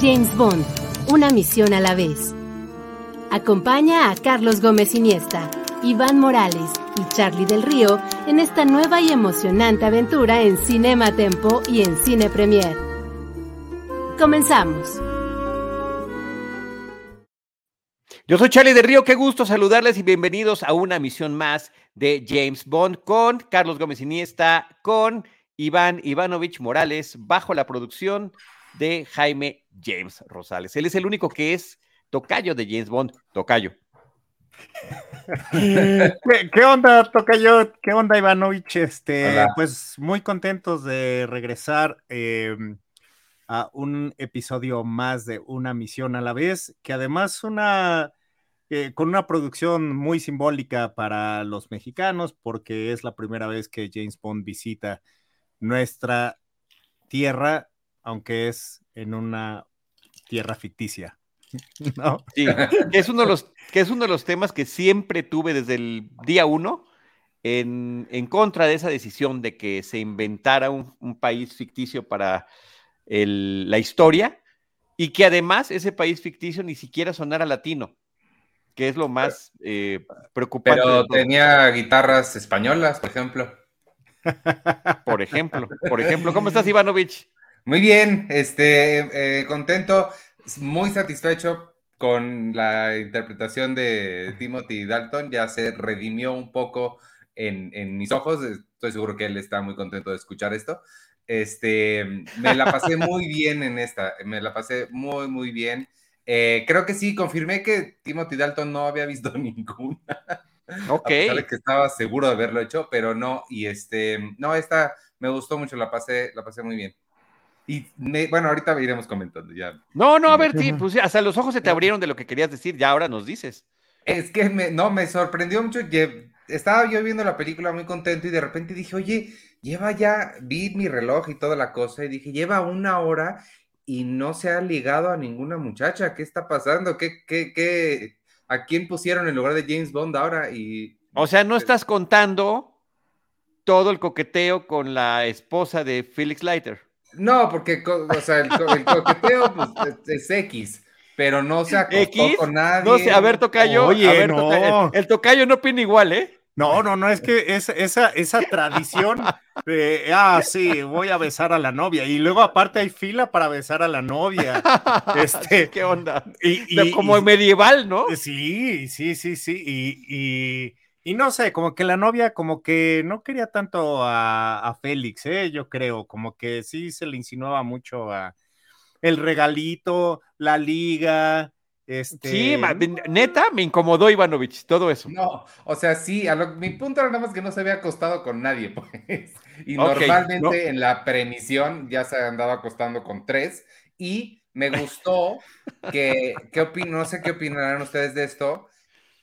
James Bond, una misión a la vez. Acompaña a Carlos Gómez Iniesta, Iván Morales y Charlie del Río en esta nueva y emocionante aventura en Cinema Tempo y en Cine Premier. Comenzamos. Yo soy Charlie del Río, qué gusto saludarles y bienvenidos a una misión más de James Bond con Carlos Gómez Iniesta, con Iván Ivanovich Morales, bajo la producción de Jaime James Rosales. Él es el único que es tocayo de James Bond, tocayo. ¿Qué, onda, Tocayo? ¿Qué onda, Ivanovich? Este, pues muy contentos de regresar em, a un episodio más de una misión a la vez, que además una eh, con una producción muy simbólica para los mexicanos, porque es la primera vez que James Bond visita nuestra tierra aunque es en una tierra ficticia. ¿no? Sí, que es, uno de los, que es uno de los temas que siempre tuve desde el día uno en, contra de esa decisión de que se inventara un, país ficticio para la historia y que además ese país ficticio ni siquiera sonara latino, que es lo más eh, preocupante. Pero tenía guitarras españolas, por ejemplo. Por ejemplo, por ejemplo. ¿Cómo estás, Ivanovich? Muy bien, este, eh, contento, muy satisfecho con la interpretación de Timothy Dalton, ya se redimió un poco en, mis ojos, estoy seguro que él está muy contento de escuchar esto. Este, me la pasé muy bien en esta, me la pasé muy, muy bien. Eh, creo que sí, confirmé que Timothy Dalton no había visto ninguna. Ok. A que estaba seguro de haberlo hecho, pero no, y este, no, esta me gustó mucho, la pasé, la pasé muy bien. Y bueno, ahorita iremos comentando ya. No, no, a ver, sí, pues hasta los ojos se te abrieron de lo que querías decir, ya ahora nos dices. Es que me, no, me sorprendió mucho que estaba yo viendo la película muy contento y de repente dije, oye, lleva ya, vi mi reloj y toda la cosa y dije, lleva una hora y no se ha ligado a ninguna muchacha, ¿qué está pasando? ¿Qué, qué, qué, a quién pusieron en lugar de James Bond ahora? Y, o sea, no estás contando todo el coqueteo con la esposa de Felix Leiter. No, porque, o sea, el, coqueteo pues, es, X, pero no se acostó con nadie. No sé, a ver, Tocayo, Oye, a ver, no. el, Tocayo no opina igual, ¿eh? No, no, no, es que es, esa, esa tradición de, ah, sí, voy a besar a la novia, y luego aparte hay fila para besar a la novia. Este, ¿Qué onda? Y, Como medieval, ¿no? Sí, sí, sí, sí, y y no sé, como que la novia como que no quería tanto a, Félix, ¿eh? yo creo, como que sí se le insinuaba mucho a el regalito, la liga, este... Sí, neta, me incomodó Ivanovich, todo eso. No, o sea, sí, a mi punto era nada más que no se había acostado con nadie, pues. Y normalmente en la premisión ya se andaba acostando con tres. Y me gustó que, ¿qué no sé qué opinarán ustedes de esto,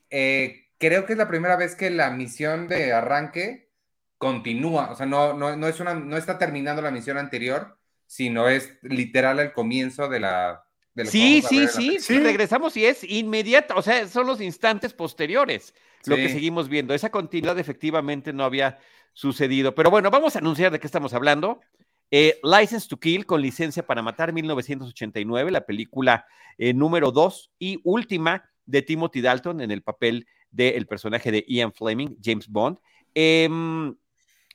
eh, creo que es la primera vez que la misión de arranque continúa, o sea, no, no, es una, no está terminando la misión anterior, sino es literal el comienzo de la... sí, sí, sí, sí, regresamos y es inmediata, o sea, son los instantes posteriores lo que seguimos viendo. Esa continuidad efectivamente no había sucedido. Pero bueno, vamos a anunciar de qué estamos hablando. Eh, License to Kill con licencia para matar 1989, la película eh, número dos y última de Timothy Dalton en el papel del personaje de Ian Fleming, James Bond. Em,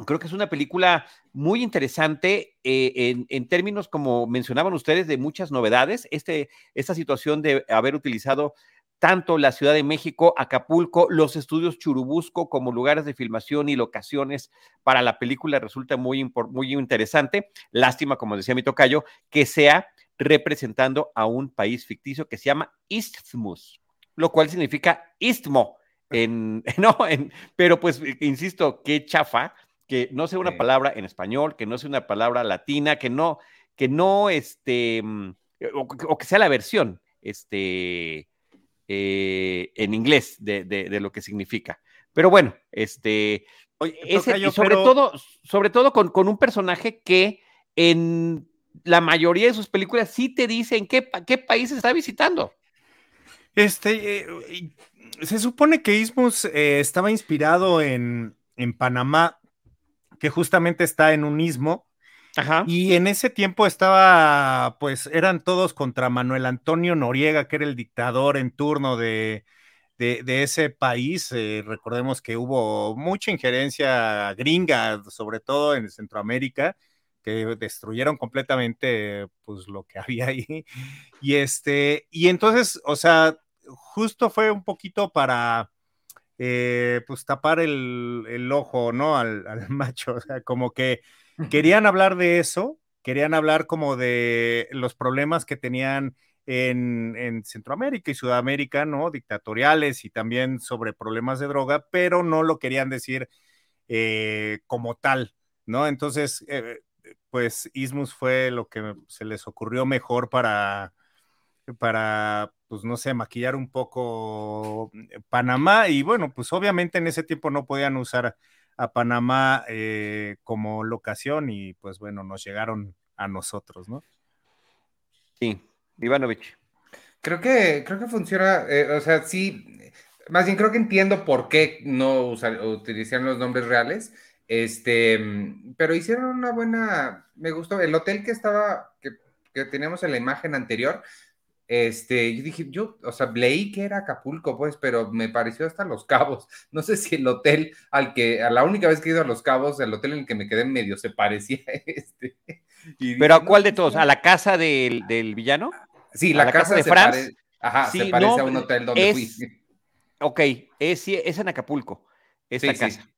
creo que es una película muy interesante eh, en, términos, como mencionaban ustedes, de muchas novedades. Este, esta situación de haber utilizado tanto la Ciudad de México, Acapulco, los estudios Churubusco como lugares de filmación y locaciones para la película resulta muy, muy interesante. Lástima, como decía mi tocayo, que sea representando a un país ficticio que se llama Isthmus, lo cual significa istmo en, no, en, pero pues, insisto, qué chafa, que no sea una palabra en español, que no sea una palabra latina, que no, que no, este, mm, o, que sea la versión este, en inglés de, lo que significa. Pero bueno, este, sobre, todo, sobre todo con, con un personaje que en la mayoría de sus películas sí te dicen qué, qué país está visitando. Este, eh, se supone que Ismus eh, estaba inspirado en, Panamá, que justamente está en un istmo. Ajá. Y en ese tiempo estaba, pues eran todos contra Manuel Antonio Noriega, que era el dictador en turno de, de, ese país. Eh, recordemos que hubo mucha injerencia gringa, sobre todo en Centroamérica que destruyeron completamente pues lo que había ahí. Y este, y entonces, o sea, justo fue un poquito para eh, pues tapar el, ojo, ¿no? Al, macho, o sea, como que querían hablar de eso, querían hablar como de los problemas que tenían en, Centroamérica y Sudamérica, ¿no? Dictatoriales y también sobre problemas de droga, pero no lo querían decir eh, como tal, ¿no? Entonces, eh, pues Ismus fue lo que se les ocurrió mejor para, para, pues no sé, maquillar un poco eh, Panamá. Y bueno, pues obviamente en ese tiempo no podían usar a Panamá eh, como locación y pues bueno, nos llegaron a nosotros, ¿no? Sí, Ivanovich. Creo que, creo que funciona, eh, o sea, sí, más bien creo que entiendo por qué no usar, utilizan los nombres reales este, mm, pero hicieron una buena, me gustó, el hotel que estaba, que, teníamos en la imagen anterior, este, yo dije, yo, o sea, leí que era Acapulco, pues, pero me pareció hasta Los Cabos. No sé si el hotel al que, a la única vez que he ido a Los Cabos, el hotel en el que me quedé medio se parecía a este. pero ¿a cuál de todos? ¿A la casa del, villano? Sí, la, casa, de Franz. Ajá, se parece a un hotel donde fui. Ok, es, es en Acapulco, esta casa.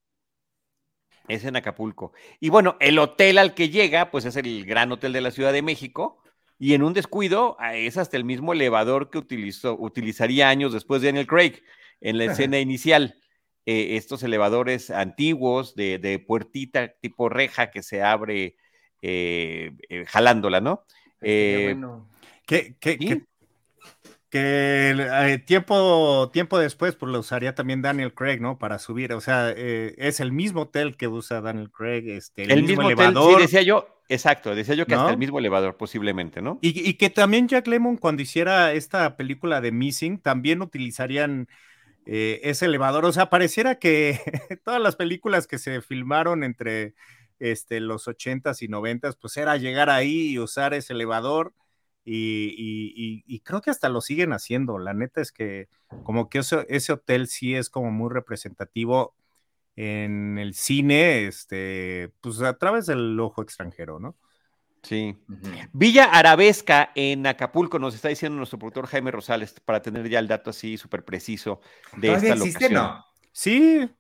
Es en Acapulco. Y bueno, el hotel al que llega, pues es el gran hotel de la Ciudad de México. Y en un descuido, ah, es hasta el mismo elevador que utilizó, utilizaría años después de Daniel Craig en la escena inicial. Eh, estos elevadores antiguos de, puertita tipo reja que se abre eh, eh, jalándola, ¿no? Bueno. ¿Qué, qué, que eh, tiempo, tiempo después, pues lo usaría también Daniel Craig, ¿no? Para subir, o sea, eh, es el mismo hotel que usa Daniel Craig, este, el, mismo, elevador. sí, decía yo, exacto, decía yo que hasta el mismo elevador, posiblemente, ¿no? Y, que también Jack Lemmon, cuando hiciera esta película de Missing, también utilizarían eh, ese elevador, o sea, pareciera que todas las películas que se filmaron entre este, los ochentas y noventas, pues era llegar ahí y usar ese elevador y, creo que hasta lo siguen haciendo. La neta es que como que ese, hotel sí es como muy representativo en el cine, este, pues a través del ojo extranjero, ¿no? Sí. Villa Arabesca en Acapulco, nos está diciendo nuestro productor Jaime Rosales, para tener ya el dato así súper preciso de esta existe, No? Sí,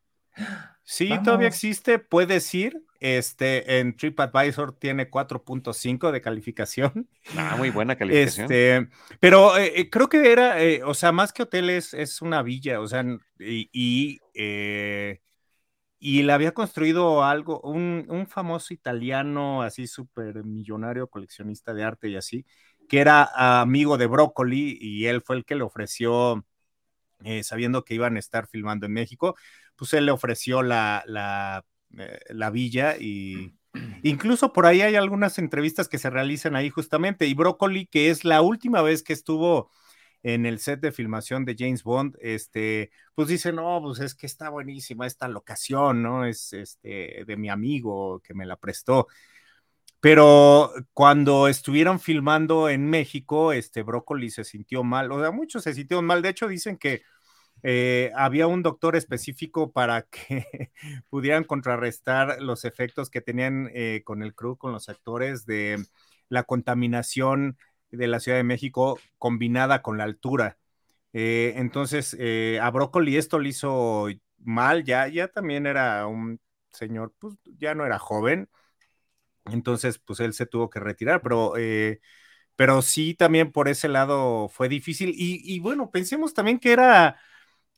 sí, todavía existe, puedes ir. Este, en TripAdvisor tiene 4.5 de calificación. Ah, muy buena calificación. Este, pero eh, eh, creo que era, eh, o sea, más que hoteles, es una villa, o sea, y, y, y la había construido algo, un, un famoso italiano así súper millonario, coleccionista de arte y así, que era amigo de Broccoli y él fue el que le ofreció, sabiendo que iban a estar filmando en México, pues él le ofreció la, la eh, la villa y incluso por ahí hay algunas entrevistas que se realizan ahí justamente y Broccoli, que es la última vez que estuvo en el set de filmación de James Bond, este, pues dice, no, pues es que está buenísima esta locación, ¿no? Es este de mi amigo que me la prestó. Pero cuando estuvieron filmando en México, este Broccoli se sintió mal, o sea, muchos se sintieron mal. De hecho, dicen que eh, había un doctor específico para que pudieran contrarrestar los efectos que tenían eh, con el crew, con los actores de la contaminación de la Ciudad de México combinada con la altura. Eh, entonces, a Brócoli esto le hizo mal, ya, ya también era un señor, pues ya no era joven, entonces pues él se tuvo que retirar, pero, pero sí también por ese lado fue difícil. y bueno, pensemos también que era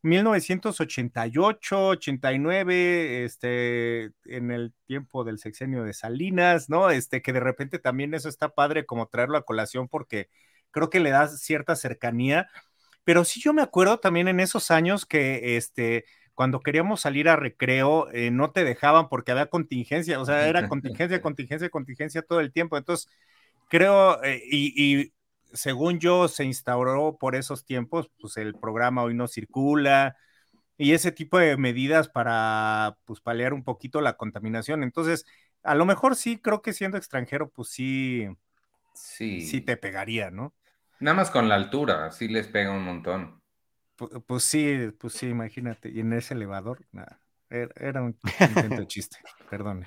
1988, 89, este, en el tiempo del sexenio de Salinas, ¿no? Este, que de repente también eso está padre como traerlo a colación porque creo que le da cierta cercanía. Pero sí yo me acuerdo también en esos años que este, cuando queríamos salir a recreo, eh, no te dejaban porque había contingencia, o sea, era contingencia, contingencia, contingencia todo el tiempo. Entonces, creo, eh, y, según yo, se instauró por esos tiempos, pues el programa hoy no circula y ese tipo de medidas para, pues, paliar un poquito la contaminación. Entonces, a lo mejor sí, creo que siendo extranjero, pues sí, sí, sí te pegaría, ¿no? Nada más con la altura, sí les pega un montón. Pues, sí, pues sí, imagínate. Y en ese elevador, nada. Er, era, un intento chiste, perdón.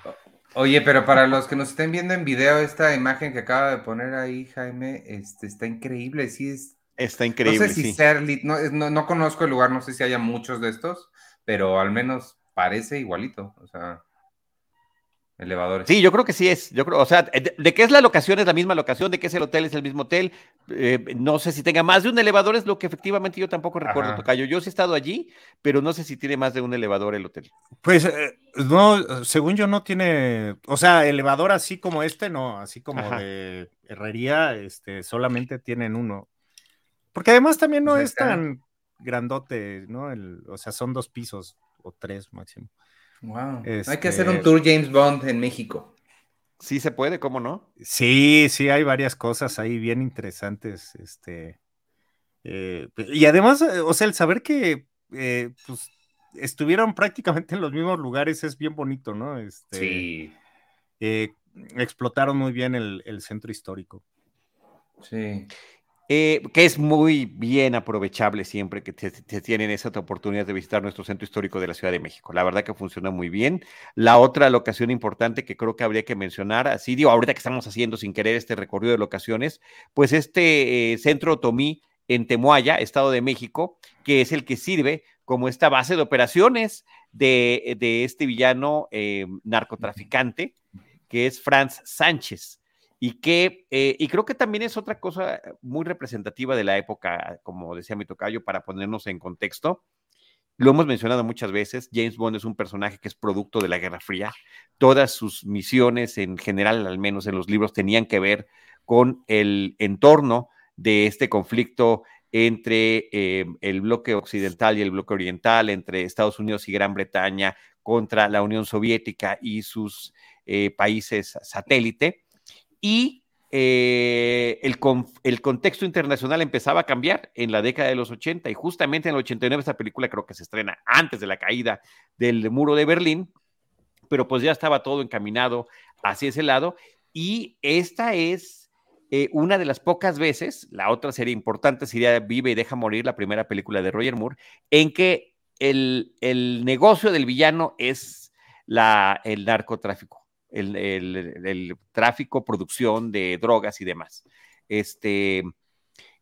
Oye, pero para los que nos estén viendo en video, esta imagen que acaba de poner ahí, Jaime, este, está increíble, sí es. Está increíble. No sé si sí. no, no, conozco el lugar, no sé si haya muchos de estos, pero al menos parece igualito. O sea elevadores. Sí, yo creo que sí es. Yo creo, o sea, de, qué es la locación es la misma locación, de qué es el hotel es el mismo hotel. Eh, no sé si tenga más de un elevador, es lo que efectivamente yo tampoco recuerdo, Tocayo. Yo sí he estado allí, pero no sé si tiene más de un elevador el hotel. Pues eh, no, según yo no tiene, o sea, elevador así como este, no, así como de herrería, este, solamente tienen uno. Porque además también no pues es tan grandote, ¿no? El, o sea, son dos pisos o tres máximo. Wow. Hay que hacer un este, tour James Bond en México. Sí se puede, ¿cómo no? Sí, sí, hay varias cosas ahí bien interesantes. Este, eh, y además, eh, o sea, el saber que eh, pues, estuvieron prácticamente en los mismos lugares es bien bonito, ¿no? Este, sí. explotaron muy bien el, el centro histórico. Sí. Eh, que es muy bien aprovechable siempre que tienen esa oportunidad de visitar nuestro centro histórico de la Ciudad de México. La verdad que funciona muy bien. La otra locación importante que creo que habría que mencionar, así digo, ahorita que estamos haciendo sin querer este recorrido de locaciones, pues este eh, centro Tomí en Temuaya, Estado de México, que es el que sirve como esta base de operaciones de, este villano eh, narcotraficante, que es Franz Sánchez y que, eh, y creo que también es otra cosa muy representativa de la época, como decía mi tocayo, para ponernos en contexto. Lo hemos mencionado muchas veces, James Bond es un personaje que es producto de la Guerra Fría. Todas sus misiones, en general, al menos en los libros, tenían que ver con el entorno de este conflicto entre eh, el bloque occidental y el bloque oriental, entre Estados Unidos y Gran Bretaña contra la Unión Soviética y sus eh, países satélite y eh, el, el, contexto internacional empezaba a cambiar en la década de los 80 y justamente en el 89 esta película creo que se estrena antes de la caída del muro de Berlín, pero pues ya estaba todo encaminado hacia ese lado y esta es eh, una de las pocas veces, la otra sería importante sería Vive y deja morir, la primera película de Roger Moore, en que el, el negocio del villano es la, el narcotráfico el, tráfico, producción de drogas y demás. Este,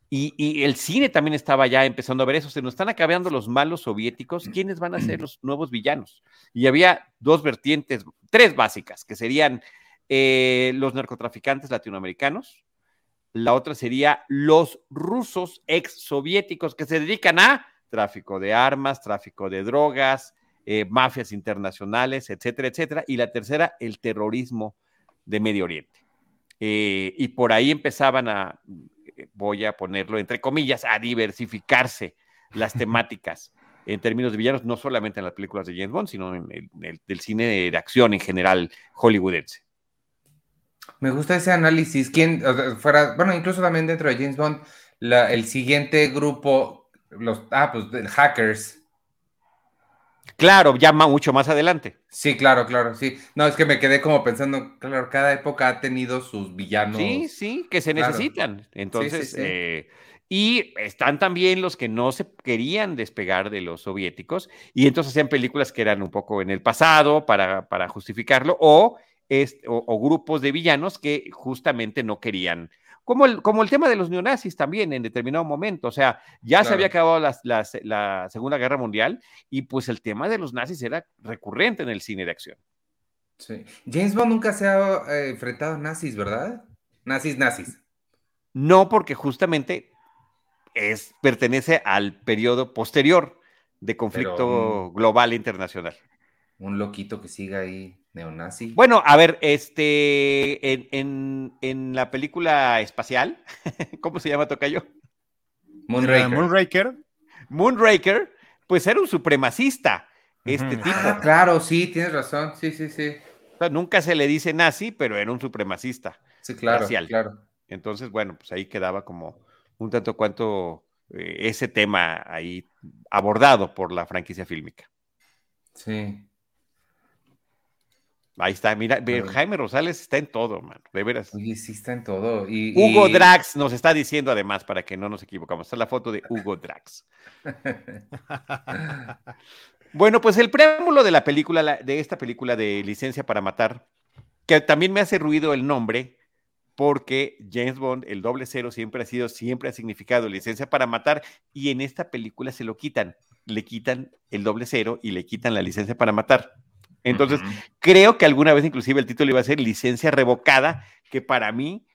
y, el cine también estaba ya empezando a ver eso. Se nos están acabando los malos soviéticos. ¿Quiénes van a ser los nuevos villanos? Y había dos vertientes, tres básicas, que serían eh, los narcotraficantes latinoamericanos. La otra sería los rusos ex soviéticos que se dedican a tráfico de armas, tráfico de drogas, eh, mafias internacionales, etcétera, etcétera. Y la tercera, el terrorismo de Medio Oriente. Eh, y por ahí empezaban a, eh, voy a ponerlo entre comillas, a diversificarse las temáticas en términos de villanos, no solamente en las películas de James Bond, sino en el, del cine de, acción en general hollywoodense. Me gusta ese análisis. ¿Quién, fuera, bueno, incluso también dentro de James Bond, el siguiente grupo, los, ah, pues, hackers, Claro, ya mucho más adelante. Sí, claro, claro, sí. No, es que me quedé como pensando, claro, cada época ha tenido sus villanos. Sí, sí, que se necesitan. Entonces, eh, y están también los que no se querían despegar de los soviéticos y entonces hacían películas que eran un poco en el pasado para, para justificarlo o, o grupos de villanos que justamente no querían como el, como el tema de los neonazis también en determinado momento. O sea, ya se había acabado la, Segunda Guerra Mundial y pues el tema de los nazis era recurrente en el cine de acción. Sí. James Bond nunca se ha eh, enfrentado a nazis, ¿verdad? Nazis, nazis. No, porque justamente es, pertenece al periodo posterior de conflicto global internacional. Un loquito que siga ahí neonazi. Bueno, a ver, este, en, en, la película espacial, ¿cómo se llama Tocayo? Moonraker. Moonraker. Moonraker, pues era un supremacista, este tipo. Ah, claro, sí, tienes razón, sí, sí, sí. nunca se le dice nazi, pero era un supremacista. Sí, claro, claro. Entonces, bueno, pues ahí quedaba como un tanto cuanto eh, ese tema ahí abordado por la franquicia fílmica. Sí. Ahí está, mira, Jaime Rosales está en todo, mano, de veras. Sí, sí está en todo. Y, Hugo Drax nos está diciendo además, para que no nos equivocamos, está la foto de Hugo Drax. bueno, pues el preámbulo de la película, de esta película de Licencia para Matar, que también me hace ruido el nombre, porque James Bond, el doble cero, siempre ha sido, siempre ha significado licencia para matar, y en esta película se lo quitan, le quitan el doble cero y le quitan la licencia para matar. Entonces, creo que alguna vez inclusive el título iba a ser licencia revocada, que para mí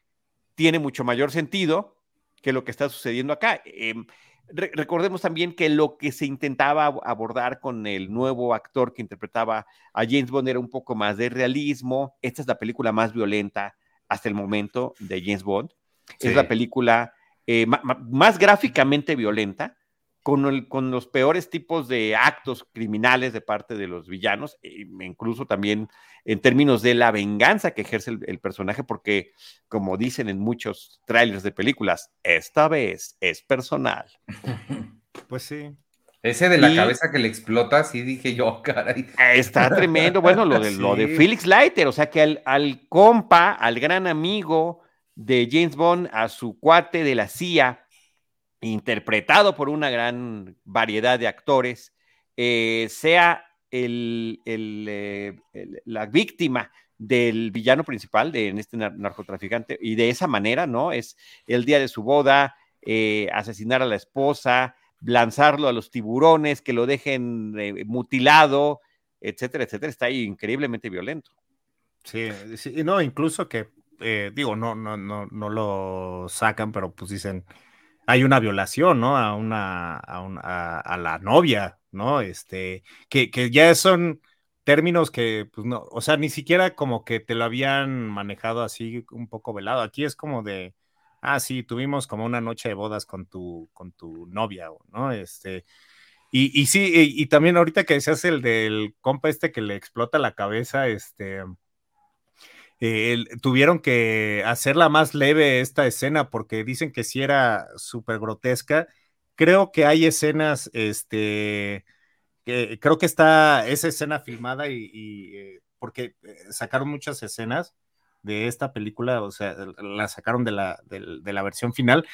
tiene mucho mayor sentido que lo que está sucediendo acá. Em, recordemos también que lo que se intentaba abordar con el nuevo actor que interpretaba a James Bond era un poco más de realismo. Esta es la película más violenta, hasta el momento de James Bond. Es la película eh, más gráficamente violenta, con, con, los peores tipos de actos criminales de parte de los villanos, e incluso también en términos de la venganza que ejerce el, personaje, porque como dicen en muchos trailers de películas, esta vez es personal. Pues sí. Ese de la cabeza que le explota, sí dije yo, caray. Está tremendo. Bueno, lo de, lo de Felix Leiter, o sea que al, al, compa, al gran amigo de James Bond, a su cuate de la CIA, interpretado por una gran variedad de actores, eh, sea eh, el, la víctima del villano principal de en este narcotraficante y de esa manera, ¿no? Es el día de su boda, eh, asesinar a la esposa, lanzarlo a los tiburones, que lo dejen mutilado, etcétera, etcétera, está ahí increíblemente violento. Sí, sí no, incluso que, digo, no, no, no, no lo sacan, pero pues dicen, hay una violación, ¿no? A una, a, a, la novia, ¿no? Este, que, que ya son términos que, pues no, o sea, ni siquiera como que te lo habían manejado así un poco velado. Aquí es como de, ah, sí, tuvimos como una noche de bodas con tu, con tu novia, ¿no? Este, y, y sí, y, también ahorita que decías el del compa este que le explota la cabeza, este, eh, tuvieron que hacerla más leve esta escena porque dicen que sí era súper grotesca. Creo que hay escenas, este, que creo que está esa escena filmada y, eh, porque eh, sacaron muchas escenas de esta película, o sea, la sacaron de la, de, la versión final,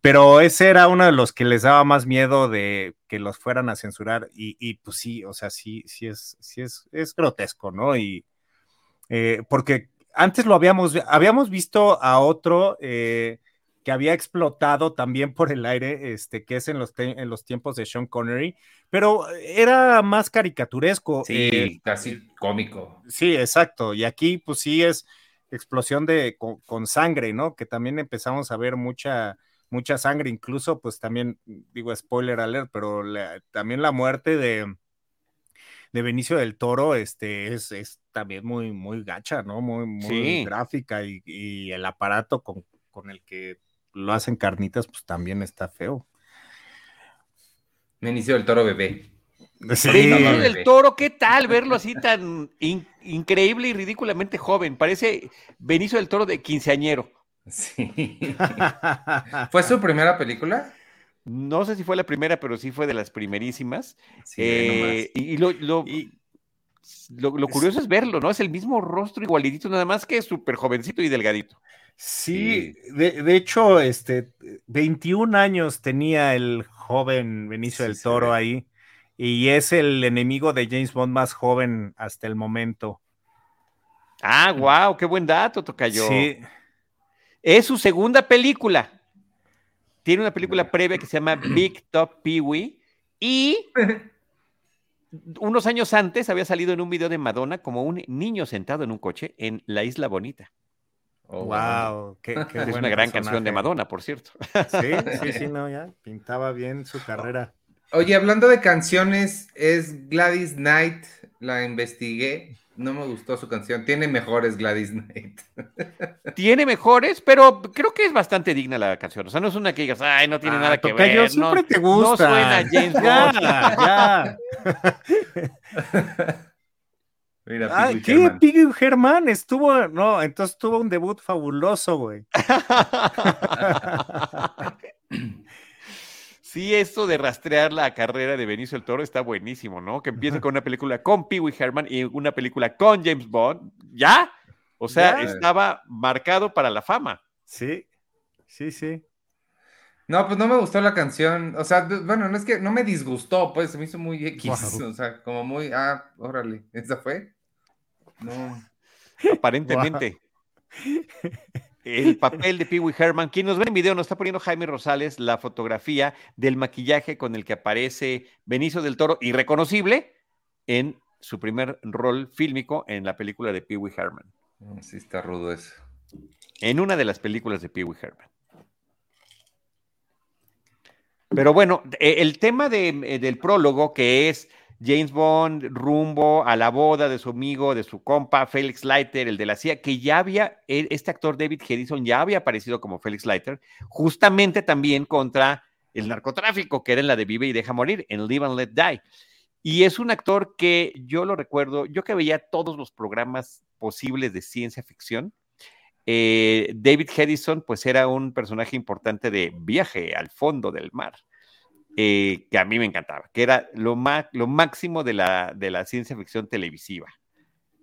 pero ese era uno de los que les daba más miedo de que los fueran a censurar y, y pues sí, o sea, sí, sí es, sí es, es grotesco, ¿no? Y eh, porque antes lo habíamos, habíamos visto a otro eh, que había explotado también por el aire, este, que es en los, en los tiempos de Sean Connery, pero era más caricaturesco. Sí, eh, casi cómico. Sí, exacto. Y aquí, pues sí es, explosión de con, sangre, ¿no? Que también empezamos a ver mucha mucha sangre, incluso pues también digo spoiler alert, pero también la muerte de de Benicio del Toro este es, es también muy muy gacha, ¿no? Muy muy gráfica y, el aparato con, con el que lo hacen carnitas pues también está feo. Benicio del Toro bebé. Benicio del Toro, ¿qué tal verlo así tan increíble y ridículamente joven? Parece Benicio del Toro de quinceañero. Sí. ¿Fue su primera película? No sé si fue la primera, pero sí fue de las primerísimas. Eh, y, lo, lo, curioso es verlo, ¿no? Es el mismo rostro igualitito, nada más que súper jovencito y delgadito. Sí, de, de, hecho, este, 21 años tenía el joven Benicio del Toro ahí y es el enemigo de James Bond más joven hasta el momento. Ah, wow, qué buen dato, Tocayo. Sí. Es su segunda película. Tiene una película previa que se llama Big Top Pee-Wee y unos años antes había salido en un video de Madonna como un niño sentado en un coche en La Isla Bonita. wow, qué, es una gran canción de Madonna, por cierto. Sí, sí, sí, no, ya pintaba bien su carrera. Oye, hablando de canciones, es Gladys Knight, la investigué. No me gustó su canción. Tiene mejores Gladys Knight. Tiene mejores, pero creo que es bastante digna la canción. O sea, no es una que digas, ay, no tiene ah, nada que ver. Yo siempre te gusta. No suena James Bond. ya. Mira, Ay, ¿qué? Piggy Germán estuvo, no, entonces tuvo un debut fabuloso, güey. Sí, esto de rastrear la carrera de Benicio el Toro está buenísimo, ¿no? Que empiece con una película con Pee Wee Herman y una película con James Bond. ¿Ya? O sea, estaba marcado para la fama. Sí, sí, sí. No, pues no me gustó la canción. O sea, bueno, no es que no me disgustó, pues se me hizo muy X. O sea, como muy, ah, órale, ¿esa fue? No. Aparentemente. El papel de Pee Wee Herman. Quien nos ve en video nos está poniendo Jaime Rosales la fotografía del maquillaje con el que aparece Benicio del Toro, irreconocible, en su primer rol fílmico en la película de Pee Wee Herman. Sí, está rudo eso. En una de las películas de Pee Wee Herman. Pero bueno, e, el tema de, del prólogo, que es James Bond rumbo a la boda de su amigo, de su compa, Felix Leiter, el de la CIA, que ya había, e, este actor David Hedison ya había aparecido como Felix Leiter, justamente también contra el narcotráfico, que era en la de Vive y Deja Morir, en Live and Let Die. Y es un actor que yo lo recuerdo, yo que veía todos los programas posibles de ciencia ficción, eh, David Hedison pues era un personaje importante de Viaje al fondo del mar. Eh, que a mí me encantaba, que era lo, lo máximo de la, de la ciencia ficción televisiva.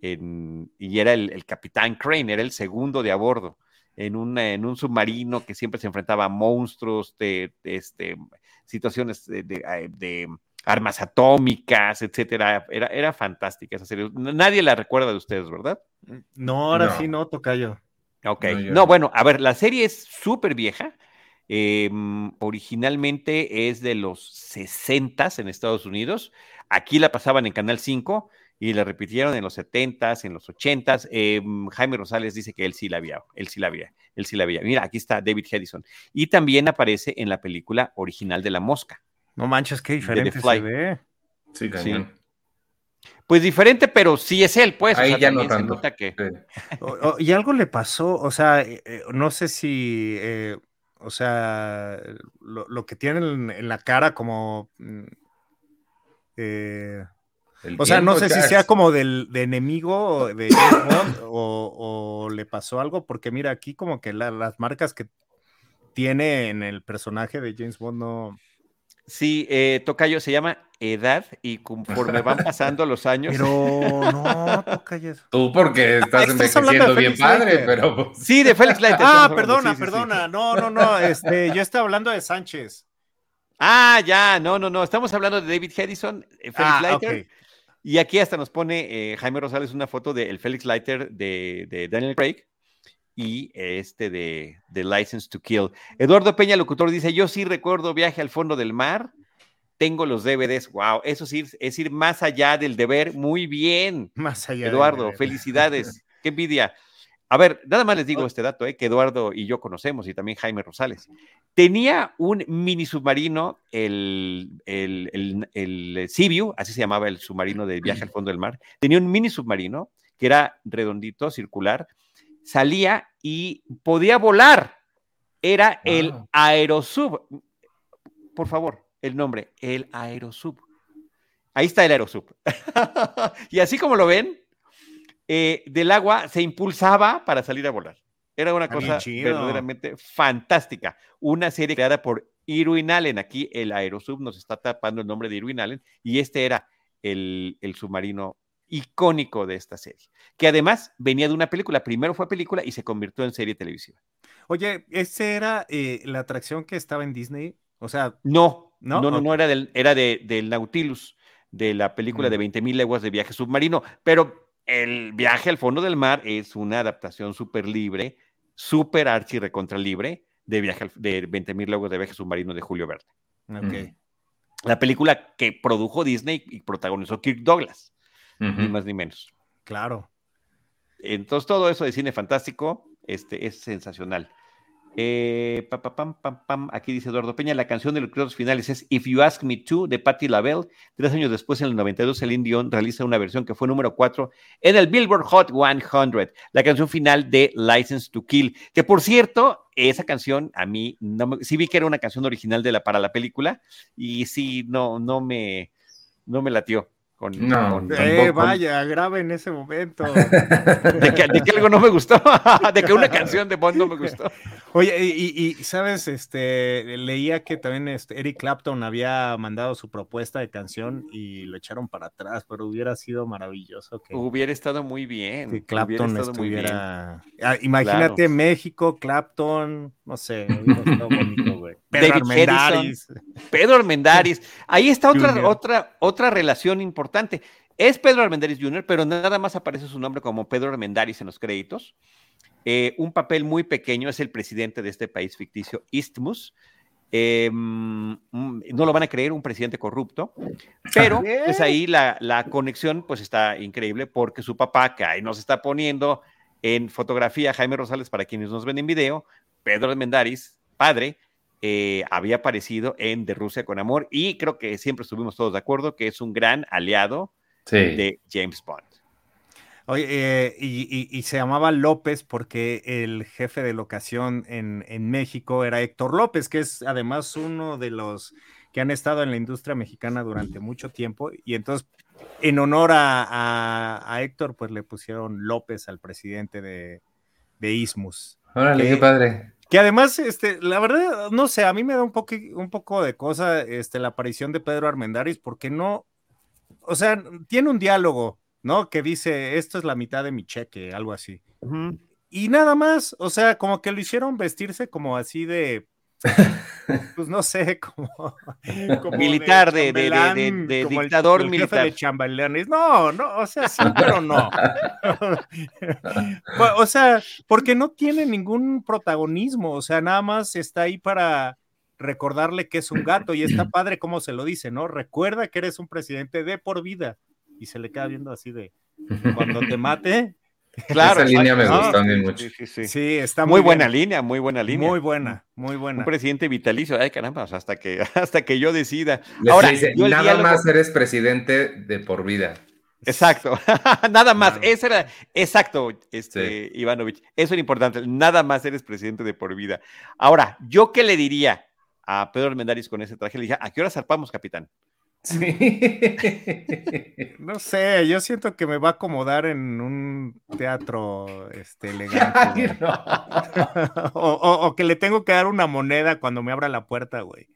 y era el, capitán Crane, era el segundo de a bordo, en, en un submarino que siempre se enfrentaba a monstruos, de, este, situaciones de, armas atómicas, etcétera. Era, era fantástica esa serie. Nadie la recuerda de ustedes, ¿verdad? No, ahora sí no, toca yo. Ok. no, bueno, a ver, la serie es súper vieja. Em, originalmente es de los 60 en Estados Unidos. Aquí la pasaban en Canal 5 y la repitieron en los 70s, en los 80s. Em, Jaime Rosales dice que él sí la vio, él sí la vio, él sí la vio. Mira, aquí está David Hedison. Y también aparece en la película original de La Mosca. No manches, qué diferente se ve. Sí, cañón. Pues diferente, pero sí es él, pues. Ahí ya no tanto. que... y algo le pasó, o sea, eh, eh, no sé si eh, o sea, lo, que tienen en, la cara como... Mm, eh, o sea, no sé si sea como del de enemigo de James Bond o, le pasó algo, porque mira, aquí como que las marcas que tiene en el personaje de James Bond no... Sí, eh, Tocayo se llama edad y conforme van pasando los años. Pero no, Tocayo. Tú porque estás envejeciendo bien padre, pero. Pues sí, de Félix Leiter. Ah, perdona, perdona. No, no, no. Este, yo estaba hablando de Sánchez. Ah, ya, no, no, no. Estamos hablando de David Hedison, eh, Félix ah, Leiter. Y aquí hasta nos pone eh, Jaime Rosales una foto del de Félix Leiter de, de Daniel Craig y este de, de, License to Kill. Eduardo Peña, locutor, dice, yo sí recuerdo Viaje al Fondo del Mar, tengo los DVDs, wow, eso sí es ir más allá del deber, muy bien. Más allá. Eduardo, felicidades, qué envidia. A ver, nada más les digo este dato, eh, que Eduardo y yo conocemos, y también Jaime Rosales. Tenía un mini submarino, el, el, el, el Sibiu, así se llamaba el submarino de viaje al fondo del mar. Tenía un mini submarino que era redondito, circular, salía y podía volar. Era el Aerosub. Por favor, el nombre, el Aerosub. Ahí está el Aerosub. y así como lo ven, eh, del agua se impulsaba para salir a volar. Era una cosa verdaderamente fantástica. Una serie creada por Irwin Allen. Aquí el Aerosub nos está tapando el nombre de Irwin Allen y este era el, el submarino icónico de esta serie, que además venía de una película. Primero fue película y se convirtió en serie televisiva. Oye, ¿esa era eh, la atracción que estaba en Disney? O sea, no, no, no, no, era del, era de, del Nautilus, de la película de 20 mil leguas de viaje submarino, pero el viaje al fondo del mar es una adaptación súper libre, súper archi recontra libre de viaje de 20 mil leguas de viaje submarino de Julio Verde. Okay. La película que produjo Disney y protagonizó Kirk Douglas ni más ni menos. Claro. Entonces, todo eso de cine fantástico este, es sensacional. Eh, pam, pam, pam, Aquí dice Eduardo Peña, la canción de los créditos finales es If You Ask Me To de Patti LaBelle. Tres años después, en el 92, Celine Dion realiza una versión que fue número 4 en el Billboard Hot 100, la canción final de License to Kill, que por cierto, esa canción a mí, no sí vi que era una canción original de la, para la película y sí, no, no me, no me latió no, eh, vaya, grave en ese momento. de, que, algo no me gustó, de que una canción de Bond no me gustó. Oye, y, sabes, este, leía que también este, Eric Clapton había mandado su propuesta de canción y lo echaron para atrás, pero hubiera sido maravilloso que hubiera estado muy bien. Que Clapton estuviera. Ah, imagínate México, Clapton, no sé, bonito, güey. Pedro Armendaris. Pedro. Ahí está otra, otra, otra relación importante. Es Pedro Armendaris Jr., pero nada más aparece su nombre como Pedro Armendaris en los créditos. Eh, un papel muy pequeño es el presidente de este país ficticio, Istmus. Em, mm, no lo van a creer, un presidente corrupto, pero pues ahí la, la, conexión pues está increíble porque su papá, que ahí nos está poniendo en fotografía Jaime Rosales para quienes nos ven en video, Pedro Armendaris, padre, eh, había aparecido en De Rusia con Amor y creo que siempre estuvimos todos de acuerdo que es un gran aliado de James Bond. Oye, eh, y, se llamaba López porque el jefe de locación en, en, México era Héctor López, que es además uno de los que han estado en la industria mexicana durante mucho tiempo. Y entonces, en honor a, a, Héctor, pues le pusieron López al presidente de, de Ismus. Órale, qué padre. Que además, este, la verdad, no sé, a mí me da un poco, un poco de cosa este, la aparición de Pedro Armendáriz, porque no, o sea, tiene un diálogo, ¿no? Que dice, esto es la mitad de mi cheque, algo así. Y nada más, o sea, como que lo hicieron vestirse como así de, pues no sé, como, militar, de, de, dictador militar. de chambelanes. No, no, o sea, sí, pero no. o sea, porque no tiene ningún protagonismo, o sea, nada más está ahí para recordarle que es un gato y está padre como se lo dice, ¿no? Recuerda que eres un presidente de por vida y se le queda viendo así de cuando te mate, Claro. Esa línea me gustó a mí mucho. Sí, está muy, buena línea, muy buena línea. Muy buena, muy buena. Un presidente vitalicio, ay caramba, hasta que, hasta que yo decida. Ahora, nada más eres presidente de por vida. Exacto, nada más, eso era, exacto, este, Ivanovich, eso era importante, nada más eres presidente de por vida. Ahora, ¿yo qué le diría a Pedro Almendaris con ese traje? Le dije, ¿a qué hora zarpamos, capitán? No sé, yo siento que me va a acomodar en un teatro este, elegante. o, que le tengo que dar una moneda cuando me abra la puerta, güey.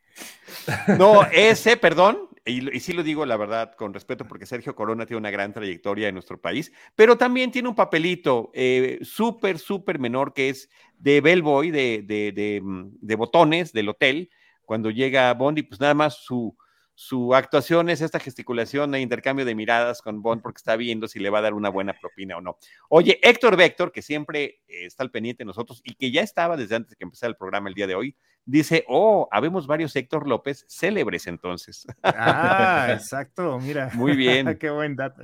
No, ese, perdón, y, sí lo digo la verdad con respeto porque Sergio Corona tiene una gran trayectoria en nuestro país, pero también tiene un papelito eh, súper, súper menor que es de bellboy, de, de, de, mm, de botones del hotel, cuando llega Bondi, pues nada más su su actuación es esta gesticulación e intercambio de miradas con Bond porque está viendo si le va a dar una buena propina o no. Oye, Héctor Vector, que siempre eh, está al pendiente de nosotros y que ya estaba desde antes de que empezara el programa el día de hoy, dice, oh, habemos varios Héctor López célebres entonces. Ah, exacto, mira. Muy bien. Qué buen dato.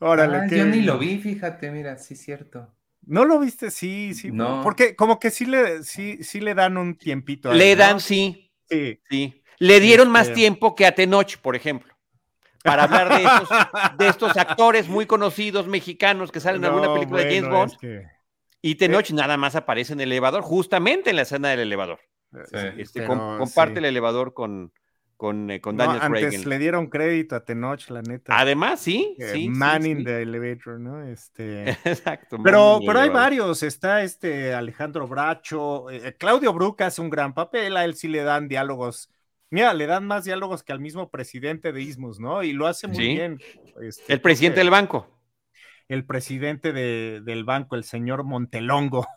Órale, ah, Yo ni lo vi, fíjate, mira, sí es cierto. ¿No lo viste? Sí, sí. No. Porque como que sí le, sí, sí le dan un tiempito. le dan, sí. Sí. Sí. Le dieron más este tiempo que a Tenoch, por ejemplo, para hablar de estos, actores muy conocidos mexicanos que salen en alguna película de James Bond. Y Tenoch eh, nada más aparece en el elevador, justamente en la escena del elevador. Este, comparte el elevador con, con, eh, con Daniel Craig. Antes le dieron crédito a Tenoch, la neta. Además, sí. sí man in the elevator, ¿no? Este... Exacto. Pero, pero hay varios. Está este Alejandro Bracho. Eh, Claudio Bruca hace un gran papel. A él sí le dan diálogos Mira, le dan más diálogos que al mismo presidente de Ismus, ¿no? Y lo hace muy bien. Este, el presidente del banco. El presidente del banco, el señor Montelongo.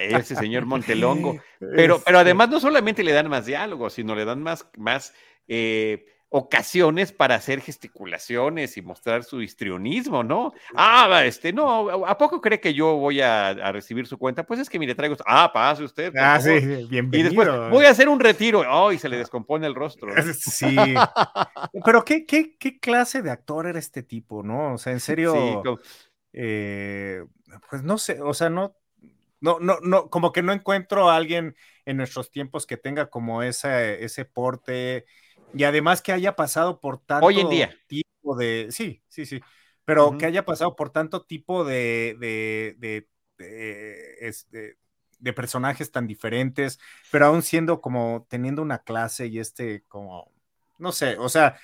Ese señor Montelongo. Pero, pero además este no solamente le dan más diálogos, sino le dan más, más eh, ocasiones para hacer gesticulaciones y mostrar su histrionismo, ¿no? Ah, este, no, ¿a poco cree que yo voy a, recibir su cuenta? Pues es que mire, traigo, ah, pase usted. Ah, sí, bienvenido. Y después, voy a hacer un retiro, oh, y se le descompone el rostro. Sí. Pero ¿qué, qué, qué clase de actor era este tipo, no? O sea, en serio, eh, pues no sé, o sea, no, no, no, no, como que no encuentro a alguien en nuestros tiempos que tenga como ese, ese porte y además que haya pasado por tanto Hoy en día. tipo de, sí, sí, sí, pero que haya pasado por tanto tipo de, de, de, este, de personajes tan diferentes, pero aún siendo como teniendo una clase y este como, no sé, o sea,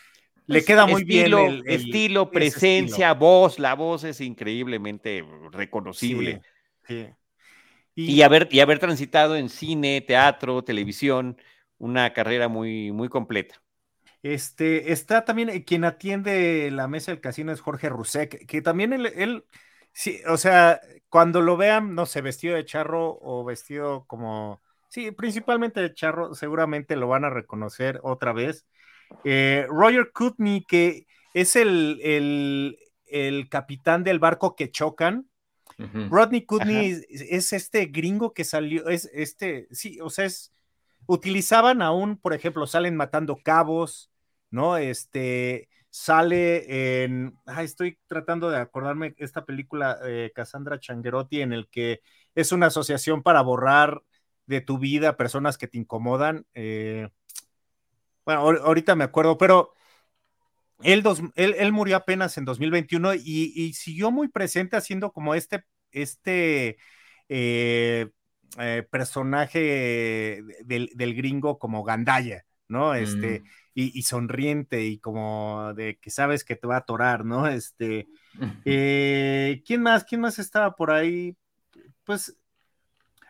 le queda muy bien el, estilo, presencia, voz, la voz es increíblemente reconocible. Y, haber, y haber transitado en cine, teatro, televisión, una carrera muy, muy completa. Este, está también eh, quien atiende la mesa del casino es Jorge Rusek, que también él, él, sí, o sea, cuando lo vean, no sé, vestido de charro o vestido como, sí, principalmente de charro, seguramente lo van a reconocer otra vez. Eh, Roger Kutney, que es el, el, capitán del barco que chocan. Rodney Kutney es, este gringo que salió, es este, sí, o sea, es, utilizaban aún, por ejemplo, salen matando cabos, ¿no? Este, sale en, estoy tratando de acordarme esta película de Cassandra Changuerotti en el que es una asociación para borrar de tu vida personas que te incomodan. Eh, bueno, ahorita me acuerdo, pero él, él, murió apenas en 2021 y, siguió muy presente haciendo como este, este eh, eh, personaje del, gringo como Gandaya, ¿no? Este, mm. y, sonriente y como de que sabes que te va a atorar, ¿no? Este, eh, ¿quién más? ¿Quién más estaba por ahí? Pues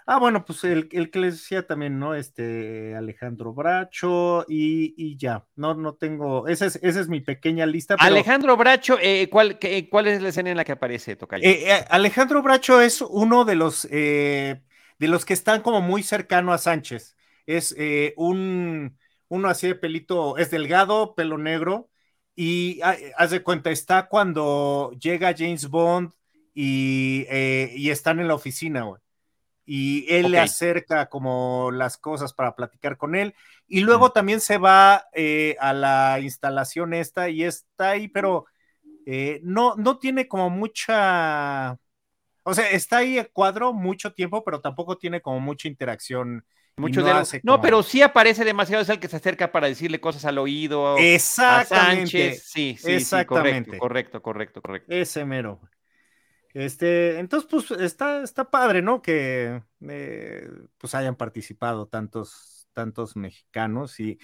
Ah, bueno, pues el, que les decía también, ¿no? Este Alejandro Bracho y, ya, no, no tengo, esa es, esa es mi pequeña lista. Alejandro Bracho, eh, ¿cuál, ¿cuál es la escena en la que aparece Tocayo? Eh, Alejandro Bracho es uno de los, de los que están como muy cercano a Sánchez. Es un, uno así de pelito, es delgado, pelo negro, y ah, haz de cuenta, está cuando llega James Bond y, y están en la oficina, güey y él le acerca como las cosas para platicar con él. Y luego también se va eh, a la instalación esta y está ahí, pero eh, no, no tiene como mucha, o sea, está ahí el cuadro mucho tiempo, pero tampoco tiene como mucha interacción. Mucho de No, pero sí aparece demasiado, es el que se acerca para decirle cosas al oído. Exactamente. Sí, sí, Exactamente. sí, correcto, correcto, correcto, correcto. Ese mero. Este, entonces, pues está, está padre, ¿no? Que eh, pues hayan participado tantos, tantos mexicanos y,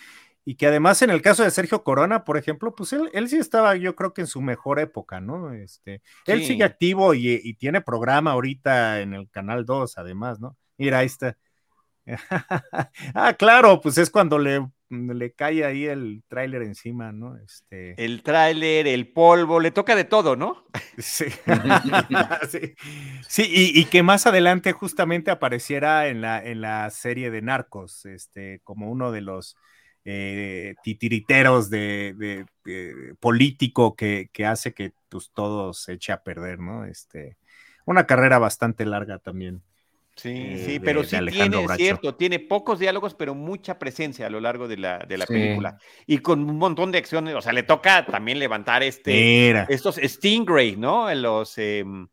y, que además en el caso de Sergio Corona, por ejemplo, pues él, él sí estaba, yo creo que en su mejor época, ¿no? Este, él sigue activo y, y, tiene programa ahorita en el Canal 2, además, ¿no? Mira, ahí está. ah, claro, pues es cuando le le cae ahí el tráiler encima, ¿no? Este... El tráiler, el polvo, le toca de todo, ¿no? Sí. sí. y, que más adelante justamente apareciera en la, en la serie de Narcos, este, como uno de los eh, titiriteros de, político que, que, hace que pues, todo se eche a perder, ¿no? Este, una carrera bastante larga también. Sí, eh, sí, pero sí tiene, cierto, tiene pocos diálogos, pero mucha presencia a lo largo de la, de la película. Y con un montón de acciones, o sea, le toca también levantar este, estos Stingray, ¿no? Los, em,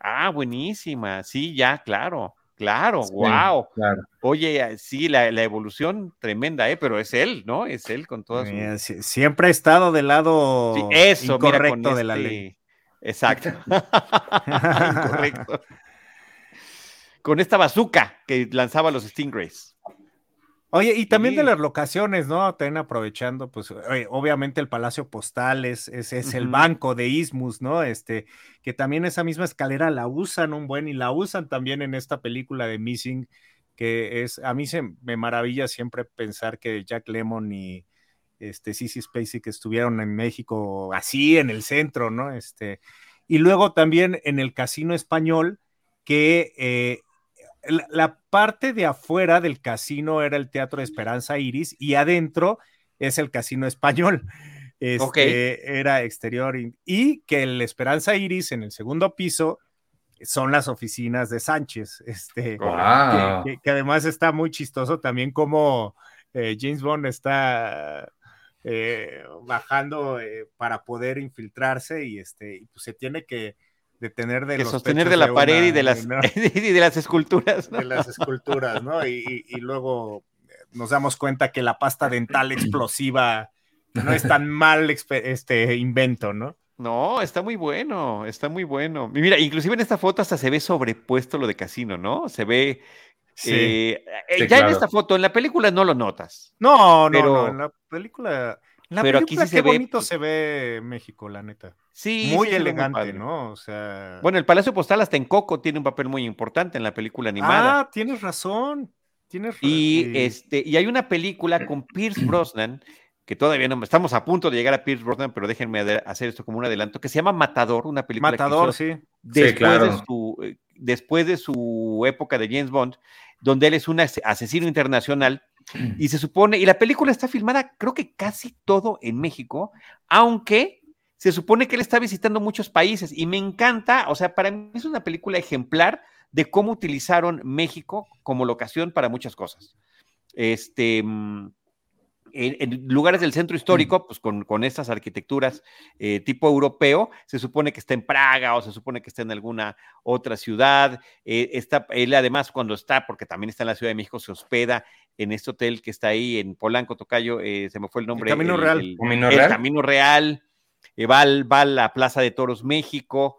ah, buenísima, sí, ya, claro, claro, wow. Oye, sí, la, evolución tremenda, ¿eh? Pero es él, ¿no? Es él con todas Siempre ha estado del lado eso, incorrecto de la este ley. Exacto. Incorrecto con esta bazooka que lanzaba los Stingrays. Oye, y también de las locaciones, ¿no? También aprovechando, pues, obviamente el Palacio Postal es, es, el banco de Ismus, ¿no? Este, que también esa misma escalera la usan un buen y la usan también en esta película de Missing, que es, a mí se me maravilla siempre pensar que Jack Lemon y este Sissy Spacey que estuvieron en México así en el centro, ¿no? Este, y luego también en el Casino Español, que eh, la, parte de afuera del casino era el Teatro de Esperanza Iris y adentro es el Casino Español. Este, Era exterior y, que el Esperanza Iris en el segundo piso son las oficinas de Sánchez, este, que, además está muy chistoso también como eh, James Bond está eh, bajando eh, para poder infiltrarse y este, pues se tiene que de tener de que sostener de la pared y de las y de las esculturas, de las esculturas, ¿no? Y, y, luego nos damos cuenta que la pasta dental explosiva no es tan mal este invento, ¿no? No, está muy bueno, está muy bueno. Mira, inclusive en esta foto hasta se ve sobrepuesto lo de casino, ¿no? Se ve. Eh, eh, ya en esta foto, en la película no lo notas. No, no, no, en la película. Pero aquí sí se bonito ve... se ve México, la neta. Sí. Muy elegante, ¿no? O sea. Bueno, el Palacio Postal hasta en Coco tiene un papel muy importante en la película animada. Ah, tienes razón. Tienes razón. Y, este, y hay una película con Pierce Brosnan que todavía no estamos a punto de llegar a Pierce Brosnan, pero déjenme hacer esto como un adelanto, que se llama Matador, una película Matador, sí. Después, de su, eh, después de su época de James Bond, donde él es un asesino internacional y se supone, y la película está filmada creo que casi todo en México, aunque se supone que él está visitando muchos países y me encanta, o sea, para mí es una película ejemplar de cómo utilizaron México como locación para muchas cosas. Este, mm, en, lugares del centro histórico, pues con, con estas arquitecturas eh, tipo europeo, se supone que está en Praga o se supone que está en alguna otra ciudad. Eh, está, él además cuando está, porque también está en la Ciudad de México, se hospeda en este hotel que está ahí en Polanco, Tocayo, eh, se me fue el nombre. El Camino Real. El, Camino Real. va, va, a la Plaza de Toros México.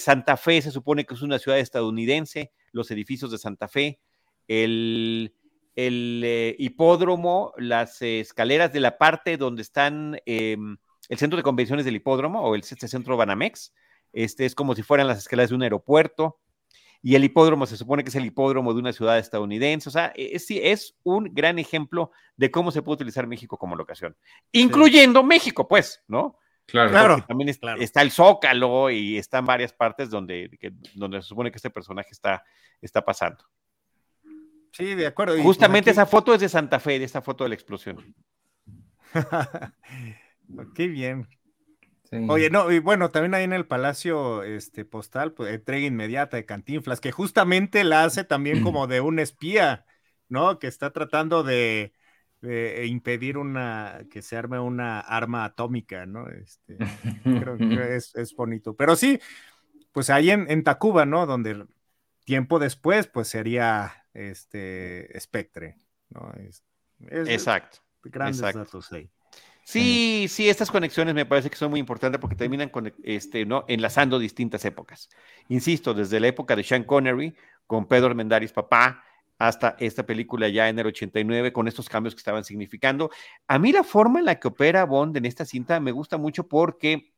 Santa Fe se supone que es una ciudad estadounidense, los edificios de Santa Fe. El, el eh, hipódromo, las escaleras de la parte donde están em, el centro de convenciones del hipódromo o el este centro Banamex. Este es como si fueran las escaleras de un aeropuerto. Y el hipódromo se supone que es el hipódromo de una ciudad estadounidense. O sea, es, es un gran ejemplo de cómo se puede utilizar México como locación, incluyendo México, pues, ¿no? Claro, También está el Zócalo y están varias partes donde, donde se supone que este personaje está, está pasando. Sí, de acuerdo. Pues Justamente esa foto es de Santa Fe, de esa foto de la explosión. Qué bien. Oye, no, y bueno, también ahí en el Palacio este, Postal, pues, entrega inmediata de Cantinflas, que justamente la hace también como de un espía, ¿no? Que está tratando de, impedir una, que se arme una arma atómica, ¿no? Este, creo que es, es, bonito. Pero sí, pues ahí en, en Tacuba, ¿no? Donde tiempo después, pues sería este Spectre, ¿no? Exacto. Grandes datos ahí. Sí, sí, estas conexiones me parece que son muy importantes porque terminan con, este, ¿no? enlazando distintas épocas. Insisto, desde la época de Sean Connery, con Pedro Mendaris papá, hasta esta película ya en el 89, con estos cambios que estaban significando. A mí la forma en la que opera Bond en esta cinta me gusta mucho porque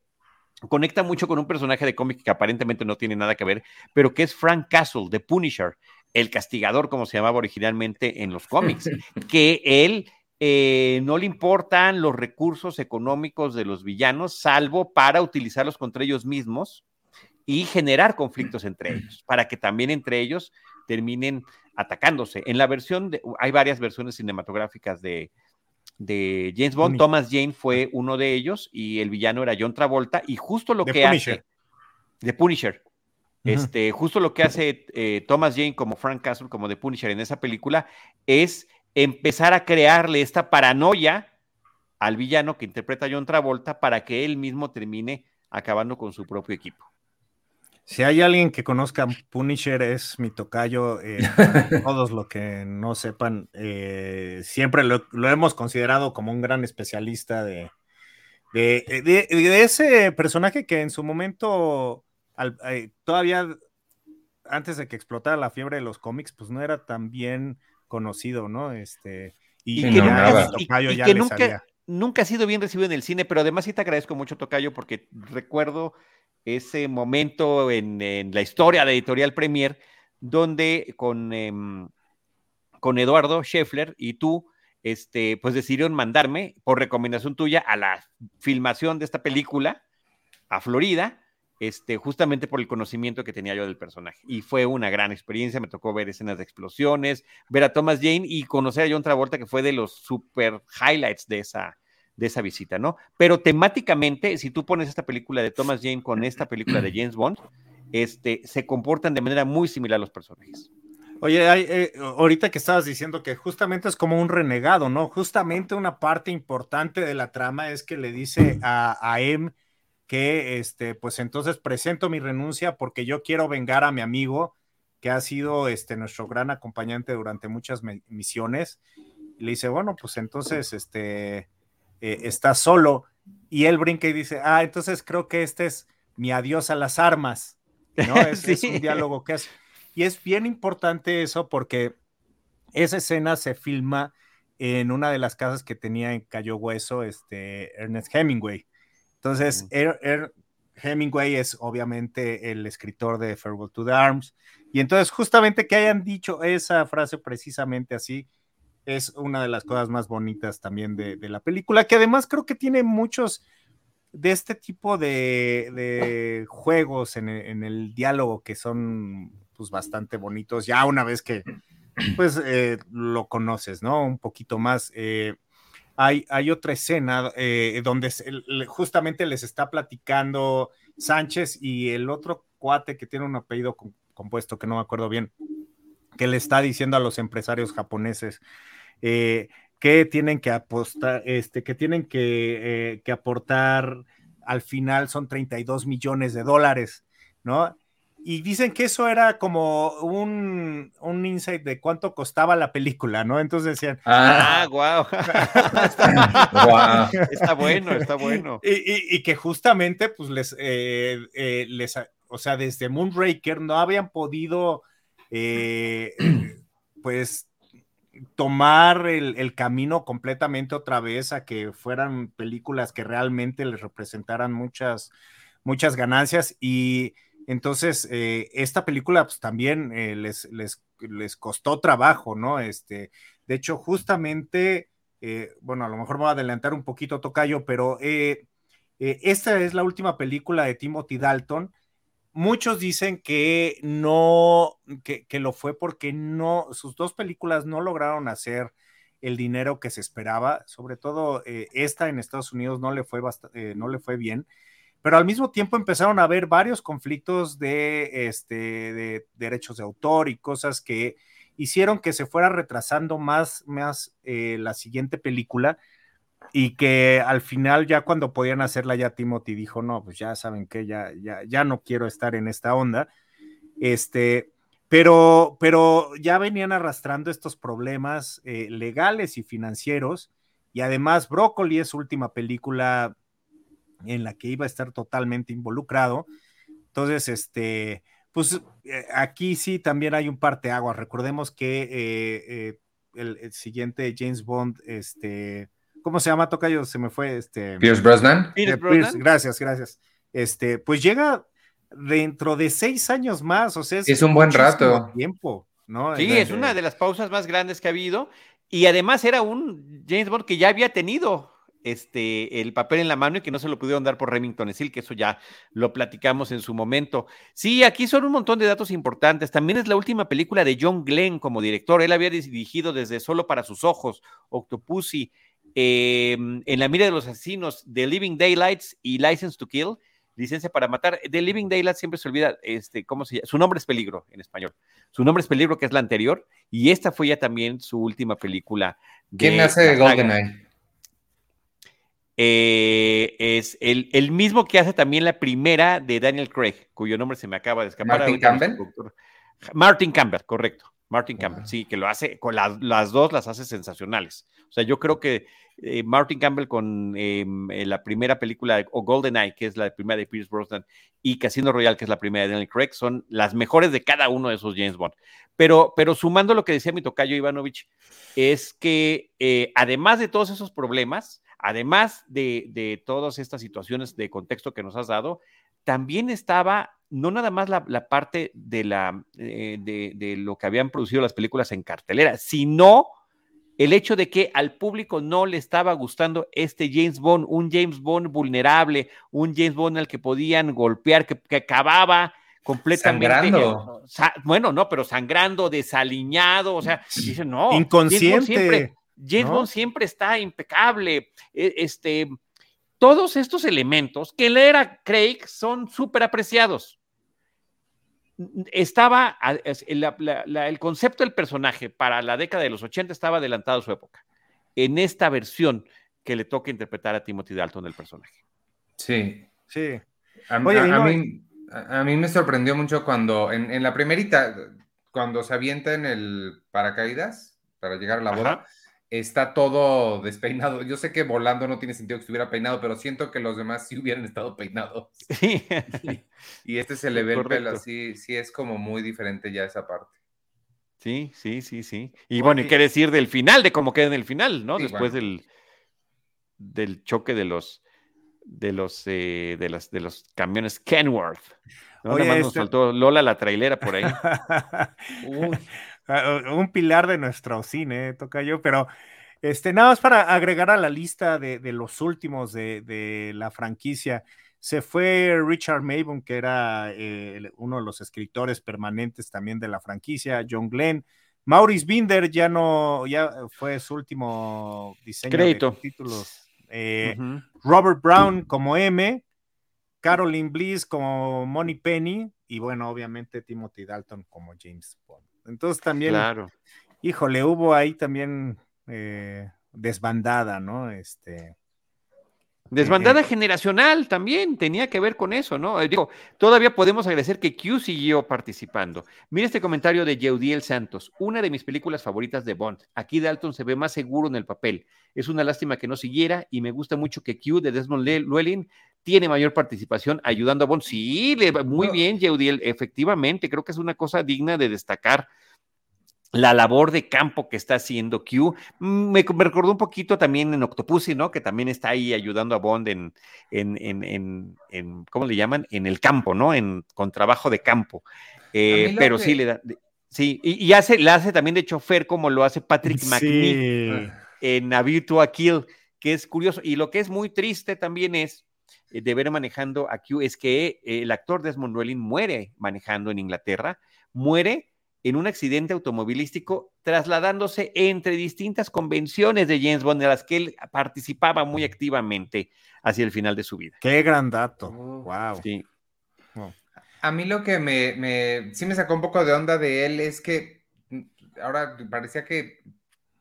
conecta mucho con un personaje de cómic que aparentemente no tiene nada que ver, pero que es Frank Castle, de Punisher, el castigador, como se llamaba originalmente en los cómics, que él eh, no le importan los recursos económicos de los villanos, salvo para utilizarlos contra ellos mismos y generar conflictos entre ellos, para que también entre ellos terminen atacándose. En la versión, de, hay varias versiones cinematográficas de, de James Bond, Thomas Jane fue uno de ellos y el villano era John Travolta y justo lo que hace de Punisher, este, justo lo que hace eh, Thomas Jane como Frank Castle, como The Punisher en esa película, es empezar a crearle esta paranoia al villano que interpreta John Travolta para que él mismo termine acabando con su propio equipo. Si hay alguien que conozca Punisher es mi tocayo. Eh, todos los que no sepan, eh, siempre lo, hemos considerado como un gran especialista de, de, ese personaje que en su momento eh, todavía antes de que explotara la fiebre de los cómics, pues no era tan bien conocido, ¿no? Este, y, que, nunca, nunca, ha sido bien recibido en el cine, pero además sí te agradezco mucho, Tocayo, porque recuerdo ese momento en, la historia de Editorial Premier, donde con, em, con Eduardo Scheffler y tú, este, pues decidieron mandarme, por recomendación tuya, a la filmación de esta película a Florida este, justamente por el conocimiento que tenía yo del personaje. Y fue una gran experiencia, me tocó ver escenas de explosiones, ver a Thomas Jane y conocer a John Travolta, que fue de los super highlights de esa, de esa visita, ¿no? Pero temáticamente, si tú pones esta película de Thomas Jane con esta película de James Bond, este, se comportan de manera muy similar los personajes. Oye, eh, ahorita que estabas diciendo que justamente es como un renegado, ¿no? Justamente una parte importante de la trama es que le dice a, a M que este, pues entonces presento mi renuncia porque yo quiero vengar a mi amigo que ha sido este, nuestro gran acompañante durante muchas misiones. Y le dice, bueno, pues entonces este, eh, está solo. Y él brinca y dice, ah, entonces creo que este es mi adiós a las armas. ¿no? Es, es un diálogo que es. Y es bien importante eso porque esa escena se filma en una de las casas que tenía en Cayo Hueso, este, Ernest Hemingway. Entonces, er, er, Hemingway es obviamente el escritor de Farewell to the Arms. Y entonces, justamente que hayan dicho esa frase precisamente así, es una de las cosas más bonitas también de, la película, que además creo que tiene muchos de este tipo de, juegos en el, diálogo que son pues bastante bonitos, ya una vez que pues eh, lo conoces, ¿no? Un poquito más. Eh, hay, otra escena eh, donde justamente les está platicando Sánchez y el otro cuate que tiene un apellido compuesto que no me acuerdo bien, que le está diciendo a los empresarios japoneses que tienen que apostar, este, que tienen que, que aportar al final son 32 millones de dólares, ¿no? Y dicen que eso era como un, un insight de cuánto costaba la película, ¿no? Entonces decían, ah, wow. está, bueno, está bueno. Y, que justamente, pues les, eh, eh, les, o sea, desde Moonraker no habían podido, eh, pues, tomar el, el, camino completamente otra vez a que fueran películas que realmente les representaran muchas, muchas ganancias y entonces, eh, esta película pues, también eh, les, les, les, costó trabajo, ¿no? Este, de hecho, justamente, eh, bueno, a lo mejor me voy a adelantar un poquito, Tocayo, pero esta es la última película de Timothy Dalton. Muchos dicen que no, que, que, lo fue porque no, sus dos películas no lograron hacer el dinero que se esperaba, sobre todo esta en Estados Unidos no le fue, no le fue bien pero al mismo tiempo empezaron a haber varios conflictos de, este, de derechos de autor y cosas que hicieron que se fuera retrasando más, más eh, la siguiente película y que al final ya cuando podían hacerla ya Timothy dijo, no, pues ya saben que ya, ya, ya no quiero estar en esta onda. Este, pero, pero ya venían arrastrando estos problemas eh, legales y financieros y además Broccoli es su última película en la que iba a estar totalmente involucrado. Entonces, este, pues eh, aquí sí también hay un parteaguas. Recordemos que eh, eh, el, siguiente James Bond, este, ¿cómo se llama? Tocayo, se me fue, este. Pierce Brosnan. gracias, gracias. Este, pues llega dentro de seis años más, o sea, es, un buen rato. Tiempo, ¿no? Sí, es una de las pausas más grandes que ha habido. Y además era un James Bond que ya había tenido este, el papel en la mano y que no se lo pudieron dar por Remington Steel, que eso ya lo platicamos en su momento. Sí, aquí son un montón de datos importantes. También es la última película de John Glenn como director. Él había dirigido desde Solo para sus ojos, Octopussy, em, En la mira de los asesinos, The Living Daylights y License to Kill, Licencia para matar. The Living Daylights siempre se olvida, este, ¿cómo se llama? Su nombre es Peligro en español. Su nombre es Peligro, que es la anterior, y esta fue ya también su última película. ¿Quién hace GoldenEye? Eh, es el, mismo que hace también la primera de Daniel Craig, cuyo nombre se me acaba de escapar. Martin Campbell. Martin Campbell, correcto. Martin Campbell, sí, que lo hace, con las dos las hace sensacionales. O sea, yo creo que eh, Martin Campbell con em, eh, la primera película, o Golden Eye, que es la primera de Pierce Brosnan, y Casino Royale, que es la primera de Daniel Craig, son las mejores de cada uno de esos James Bond. Pero, pero sumando lo que decía mi tocayo Ivanovich, es que además de todos esos problemas, además de, todas estas situaciones de contexto que nos has dado, también estaba no nada más la, parte de, la, eh, de, lo que habían producido las películas en cartelera, sino el hecho de que al público no le estaba gustando este James Bond, un James Bond vulnerable, un James Bond al que podían golpear, que, acababa completamente. Sangrando. bueno, no, pero sangrando, desaliñado, o sea, dicen, no. Inconsciente. James Bond siempre está impecable. E, este, todos estos elementos que le era Craig son súper apreciados. Estaba, el concepto del personaje para la década de los 80 estaba adelantado a su época. En esta versión que le toca interpretar a Timothy Dalton el personaje. Sí, Sí. A, mí, a, mí, me sorprendió mucho cuando, en, la primerita, cuando se avienta en el paracaídas para llegar a la boda, está todo despeinado. Yo sé que volando no tiene sentido que estuviera peinado, pero siento que los demás sí hubieran estado peinados. y, este se le ve el pelo así, sí es como muy diferente ya esa parte. Sí, sí, sí, sí. Y bueno, y qué decir del final, de cómo queda en el final, ¿no? Después del, del choque de los de los eh, de las de los camiones Kenworth. ¿no? Nada más nos este faltó Lola la trailera por ahí. Ah, un pilar de nuestro cine, toca yo, pero este, nada más para agregar a la lista de, de los últimos de, de, la franquicia. Se fue Richard Mabon, que era eh, uno de los escritores permanentes también de la franquicia, John Glenn. Maurice Binder ya no, ya fue su último diseño de títulos. Eh, Robert Brown como M, Caroline Bliss como Money Penny y bueno, obviamente Timothy Dalton como James Bond. Entonces también, claro. híjole, hubo ahí también eh, desbandada, ¿no? Este. Desbandada generacional también tenía que ver con eso, ¿no? Eh, digo, todavía podemos agradecer que Q siguió participando. Mira este comentario de Yeudiel Santos, una de mis películas favoritas de Bond. Aquí Dalton se ve más seguro en el papel. Es una lástima que no siguiera y me gusta mucho que Q de Desmond Llewellyn tiene mayor participación ayudando a Bond. Sí, le, muy bien, Yeudiel, efectivamente, creo que es una cosa digna de destacar la labor de campo que está haciendo Q. Mm, me, recordó un poquito también en Octopussy, ¿no? Que también está ahí ayudando a Bond en, en, en, ¿cómo le llaman? En el campo, ¿no? En, con trabajo de campo. Eh, pero sí le da, sí, y, hace, le hace también de chofer como lo hace Patrick sí. en A to a Kill, que es curioso. Y lo que es muy triste también es eh, de ver manejando a Q es que eh, el actor Desmond Llewellyn muere manejando en Inglaterra, muere en un accidente automovilístico trasladándose entre distintas convenciones de James Bond en las que él participaba muy activamente hacia el final de su vida. Qué gran dato. wow. Sí. A mí lo que me, me, sí me sacó un poco de onda de él es que mm, ahora parecía que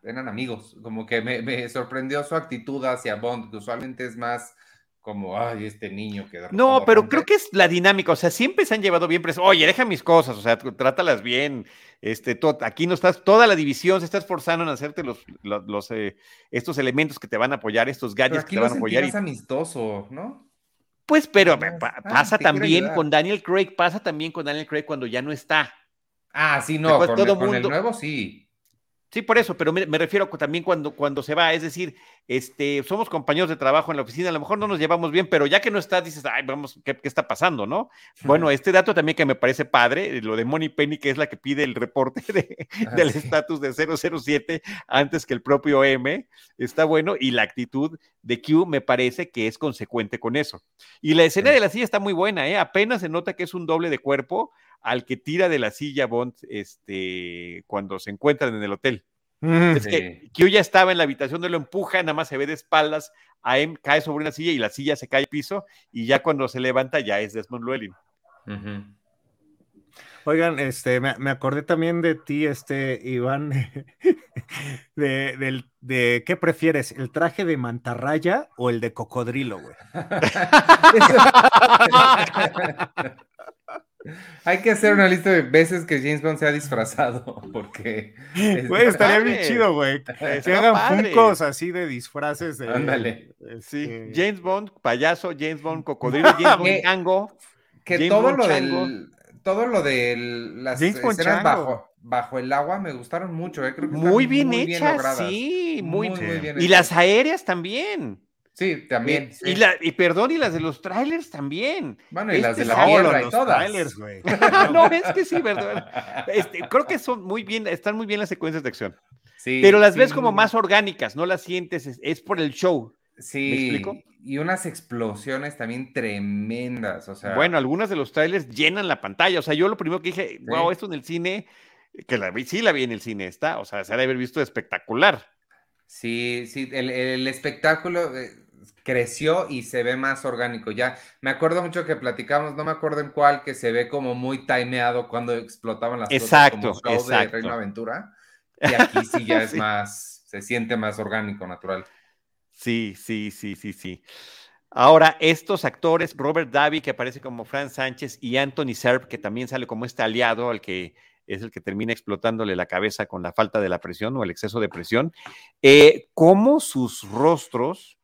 eran amigos, como que me, me sorprendió su actitud hacia Bond, que usualmente es más como, ay, este niño que... No, pero creo que es la dinámica, o sea, siempre se han llevado bien preso, oye, deja mis cosas, o sea, trátalas bien, este, aquí no estás, toda la división se está esforzando en hacerte los, los, eh, estos elementos que te van a apoyar, estos gadgets que te van a apoyar. Es amistoso, ¿no? Pues, pero pasa también con Daniel Craig, pasa también con Daniel Craig cuando ya no está. Ah, sí, no, con, todo mundo... el nuevo sí. Sí, por eso, pero me, refiero también cuando, cuando se va, es decir, este, somos compañeros de trabajo en la oficina, a lo mejor no nos llevamos bien, pero ya que no está, dices, ay, vamos, ¿qué, está pasando, no? Bueno, este dato también que me parece padre, lo de Money Penny, que es la que pide el reporte ah, del estatus de 007 antes que el propio M, está bueno, y la actitud de Q me parece que es consecuente con eso. Y la escena de la silla está muy buena, ¿eh? Apenas se nota que es un doble de cuerpo, al que tira de la silla Bond este, cuando se encuentran en el hotel. Mm, es que Q ya estaba en la habitación, no lo empuja, nada más se ve de espaldas, a M cae sobre una silla y la silla se cae al piso y ya cuando se levanta ya es Desmond Llewellyn. Oigan, este, me, acordé también de ti, este, Iván, de, de, qué prefieres, el traje de mantarraya o el de cocodrilo, güey. Hay que hacer una lista de veces que James Bond se ha disfrazado, porque... Güey, estaría bien chido, güey. Se hagan funcos así de disfraces de... Ándale. Sí, este, James Bond, payaso, James Bond, cocodrilo, James Bond, chango. Que todo lo del... Todo lo de las escenas bajo, bajo el agua me gustaron mucho, eh. Creo que muy bien hechas, sí, muy, muy bien. Y las aéreas también. Sí, también. Y, la, y perdón, y las de los trailers también. Bueno, y las de este la tierra y todas. Trailers, güey. no, es que sí, verdad. Este, creo que son muy bien, están muy bien las secuencias de acción. Sí, pero las ves como más orgánicas, no las sientes, es, por el show. Sí. ¿Me explico? Y unas explosiones también tremendas, o sea. Bueno, algunas de los trailers llenan la pantalla. O sea, yo lo primero que dije, wow, esto en el cine, que la vi, sí la vi en el cine, está, o sea, se ha de haber visto espectacular. Sí, sí, el, el espectáculo, eh, creció y se ve más orgánico. Ya me acuerdo mucho que platicamos, no me acuerdo en cuál, que se ve como muy timeado cuando explotaban las exacto, cosas como show de Reino Aventura. Y aquí sí ya es más, se siente más orgánico, natural. Sí, sí, sí, sí, sí. Ahora, estos actores, Robert Davi, que aparece como Franz Sánchez, y Anthony Serb, que también sale como este aliado al que es el que termina explotándole la cabeza con la falta de la presión o el exceso de presión, eh, cómo sus rostros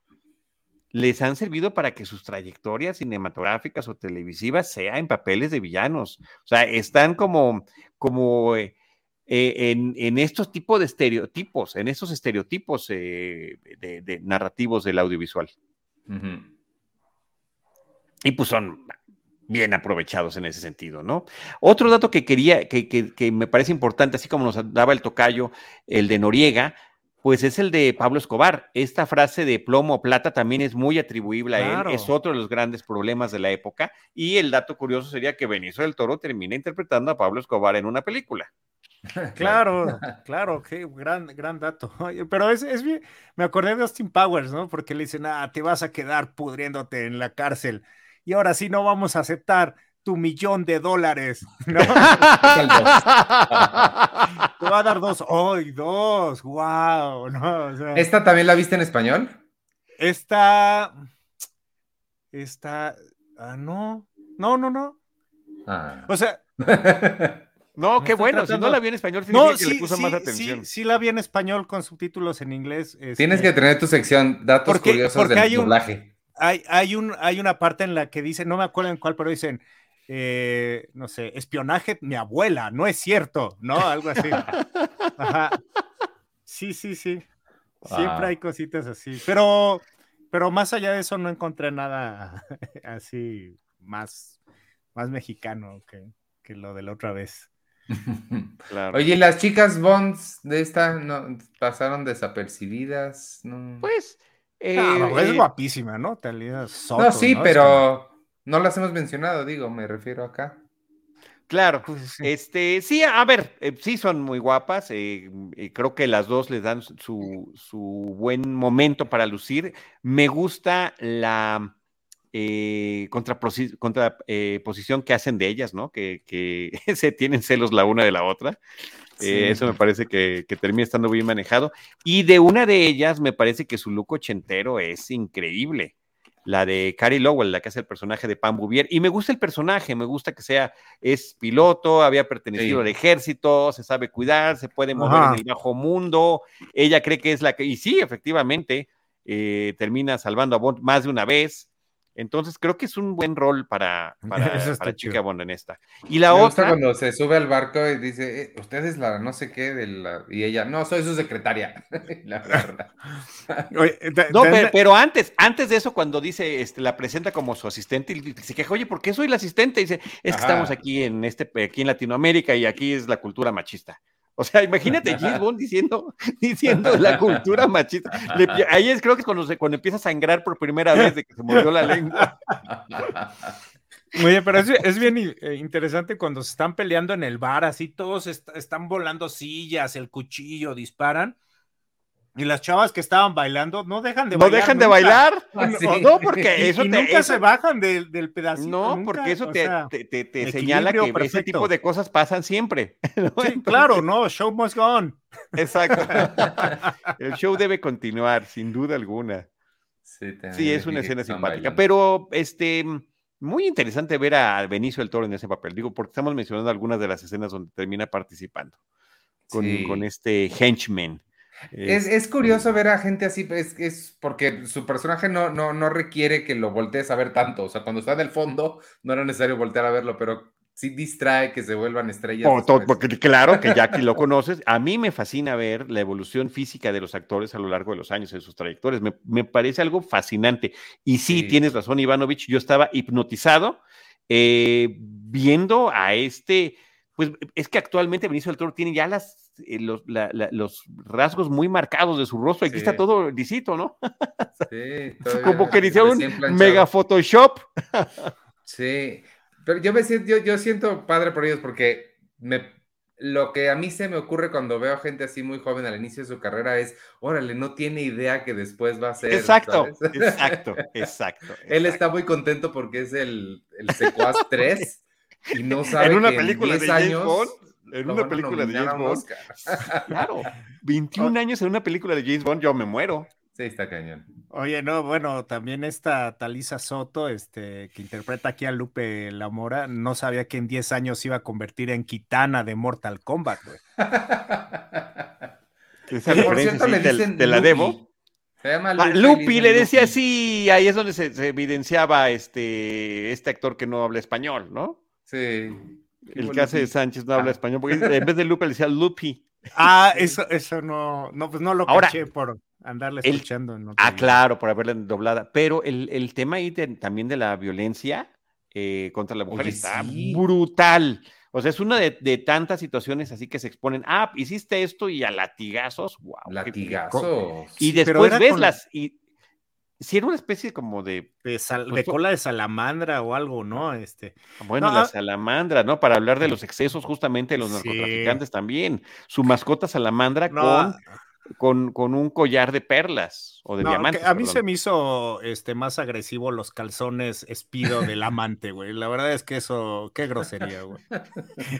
les han servido para que sus trayectorias cinematográficas o televisivas sean en papeles de villanos. O sea, están como, como eh, eh, en, estos tipos de estereotipos, en estos estereotipos de, narrativos del audiovisual. Y pues son bien aprovechados en ese sentido, ¿no? Otro dato que quería, que, me parece importante, así como nos daba el tocayo, el de Noriega, pues es el de Pablo Escobar. Esta frase de plomo o plata también es muy atribuible a él, es otro de los grandes problemas de la época. Y el dato curioso sería que Benicio del Toro termina interpretando a Pablo Escobar en una película. Claro, claro, qué gran, gran dato. Pero es, es bien, me acordé de Austin Powers, ¿no? Porque le dicen, ah, te vas a quedar pudriéndote en la cárcel y ahora sí no vamos a aceptar tu millón de dólares. ¿no? Te va a dar dos. ¡Ay, dos! ¡Wow! ¿Esta también la viste en español? Esta. Esta. Ah, no. No, no, no. Ah. O sea. No, qué bueno. Si no la vi en español, no, sí, le puso más atención. Sí, sí, la vi en español con subtítulos en inglés. Tienes este que tener tu sección datos curiosos del doblaje hay, hay, un, hay una parte en la que dice, no me acuerdo en cuál, pero dicen, eh, no sé, espionaje, mi abuela, no es cierto, ¿no? Algo así. Ajá. Sí, sí, sí. Siempre hay cositas así. Pero, pero más allá de eso no encontré nada así más, más mexicano que, que lo de la otra vez. Claro. Oye, las chicas Bonds de esta no pasaron desapercibidas. Pues eh, es eh, guapísima, ¿no? Talía no, sí, pero no las hemos mencionado, digo, me refiero acá. Claro, pues, este, sí, a ver, eh, sí son muy guapas, creo que las dos les dan su, su buen momento para lucir. Me gusta la contraposición que hacen de ellas, ¿no? Que, que se tienen celos la una de la otra. Eh, eso me parece que, termina estando bien manejado. Y de una de ellas, me parece que su look ochentero es increíble. La de Carrie Lowell, la que hace el personaje de Pam Bouvier. Y me gusta el personaje, me gusta que sea, es piloto, había pertenecido al ejército, se sabe cuidar, se puede mover en el bajo mundo. Ella cree que es la que, y sí, efectivamente, eh, termina salvando a Bond más de una vez. Entonces creo que es un buen rol para, para, Chica Bond en esta. Y la otra. cuando se sube al barco y dice, eh, usted es la no sé qué de la. Y ella, no, soy su secretaria. la verdad. no, pero, antes, antes de eso, cuando dice, este, la presenta como su asistente, y se queja, oye, ¿por qué soy la asistente? Y dice, es que estamos aquí en este, aquí en Latinoamérica y aquí es la cultura machista. O sea, imagínate Bond diciendo, diciendo la cultura machista. ahí es creo que es cuando, se, cuando empieza a sangrar por primera vez de que se mordió la lengua. Oye, pero es, bien eh, interesante cuando se están peleando en el bar, así todos están volando sillas, el cuchillo, disparan, y las chavas que estaban bailando no dejan de bailar. No dejan de bailar. No, porque eso nunca se bajan del, del pedacito. No, porque eso te, te, señala que ese tipo de cosas pasan siempre. Sí, claro, no, show must go on. Exacto. El show debe continuar, sin duda alguna. Sí, es una escena simpática. Pero este muy interesante ver a Benicio del Toro en ese papel. Digo, porque estamos mencionando algunas de las escenas donde termina participando con, con este henchman. Es, curioso ver a gente así, es, es porque su personaje no, no, no requiere que lo voltees a ver tanto. O sea, cuando está en el fondo, no era necesario voltear a verlo, pero sí distrae que se vuelvan estrellas. porque claro que ya que lo conoces, a mí me fascina ver la evolución física de los actores a lo largo de los años en sus trayectorias. Me, parece algo fascinante. Y sí, tienes razón, Ivanovich, yo estaba hipnotizado eh, viendo a este, pues es que actualmente Benicio del Toro tiene ya las eh, los, los, rasgos muy marcados de su rostro. Aquí está todo lisito, ¿no? Sí, Como que dice un mega Photoshop. sí, pero yo me siento, yo, yo siento padre por ellos porque me, lo que a mí se me ocurre cuando veo a gente así muy joven al inicio de su carrera es, órale, no tiene idea que después va a ser. Exacto, exacto, exacto, Él está muy contento porque es el, el secuaz 3 y no sabe en una que película en 10 años en una película de James Bond. Claro, 21 años en una película de James Bond, yo me muero. Sí, está cañón. Oye, no, bueno, también esta Talisa Soto, este, que interpreta aquí a Lupe Lamora, no sabía que en 10 años se iba a convertir en Kitana de Mortal Kombat, güey. Esa referencia le dicen te, la debo. Se llama ah, Lupi, le decía así, ahí es donde se, evidenciaba este, este actor que no habla español, ¿no? Sí. El hace de Sánchez no habla ah. español, porque en vez de Lupe le decía Lupi. Ah, eso, eso no, no, pues no lo caché por andarle escuchando. ah, claro, por haberle doblada. Pero el, tema ahí también de la violencia eh, contra la mujer está brutal. O sea, es una de, tantas situaciones así que se exponen. Ah, hiciste esto y a latigazos. Wow. Latigazos. Y después ves las. Y, si era una especie como de. De, pues, cola de salamandra o algo, ¿no? Este. Bueno, la ah salamandra, ¿no? Para hablar de los excesos justamente de los narcotraficantes también. Su mascota salamandra con con, un collar de perlas o de diamantes. A mí se me hizo este, más agresivo los calzones espido del amante, güey. La verdad es que eso, qué grosería, güey.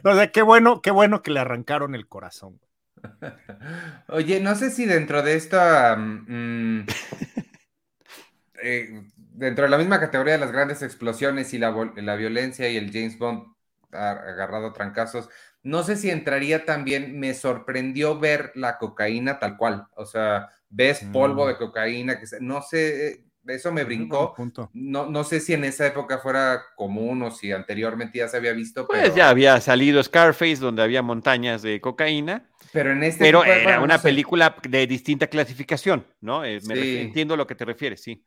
O sea, qué bueno, qué bueno que le arrancaron el corazón. Oye, no sé si dentro de esta. Mm, eh, dentro de la misma categoría de las grandes explosiones y la, la violencia y el James Bond agarrado a trancazos, no sé si entraría también, me sorprendió ver la cocaína tal cual, o sea, ves polvo mm. de cocaína, que no sé, eh, eso me brincó. No, no sé si en esa época fuera común o si anteriormente ya se había visto. Pues ya había salido Scarface, donde había montañas de cocaína. Pero en este. Pero era una película de distinta clasificación, ¿no? Eh, entiendo a lo que te refieres, sí.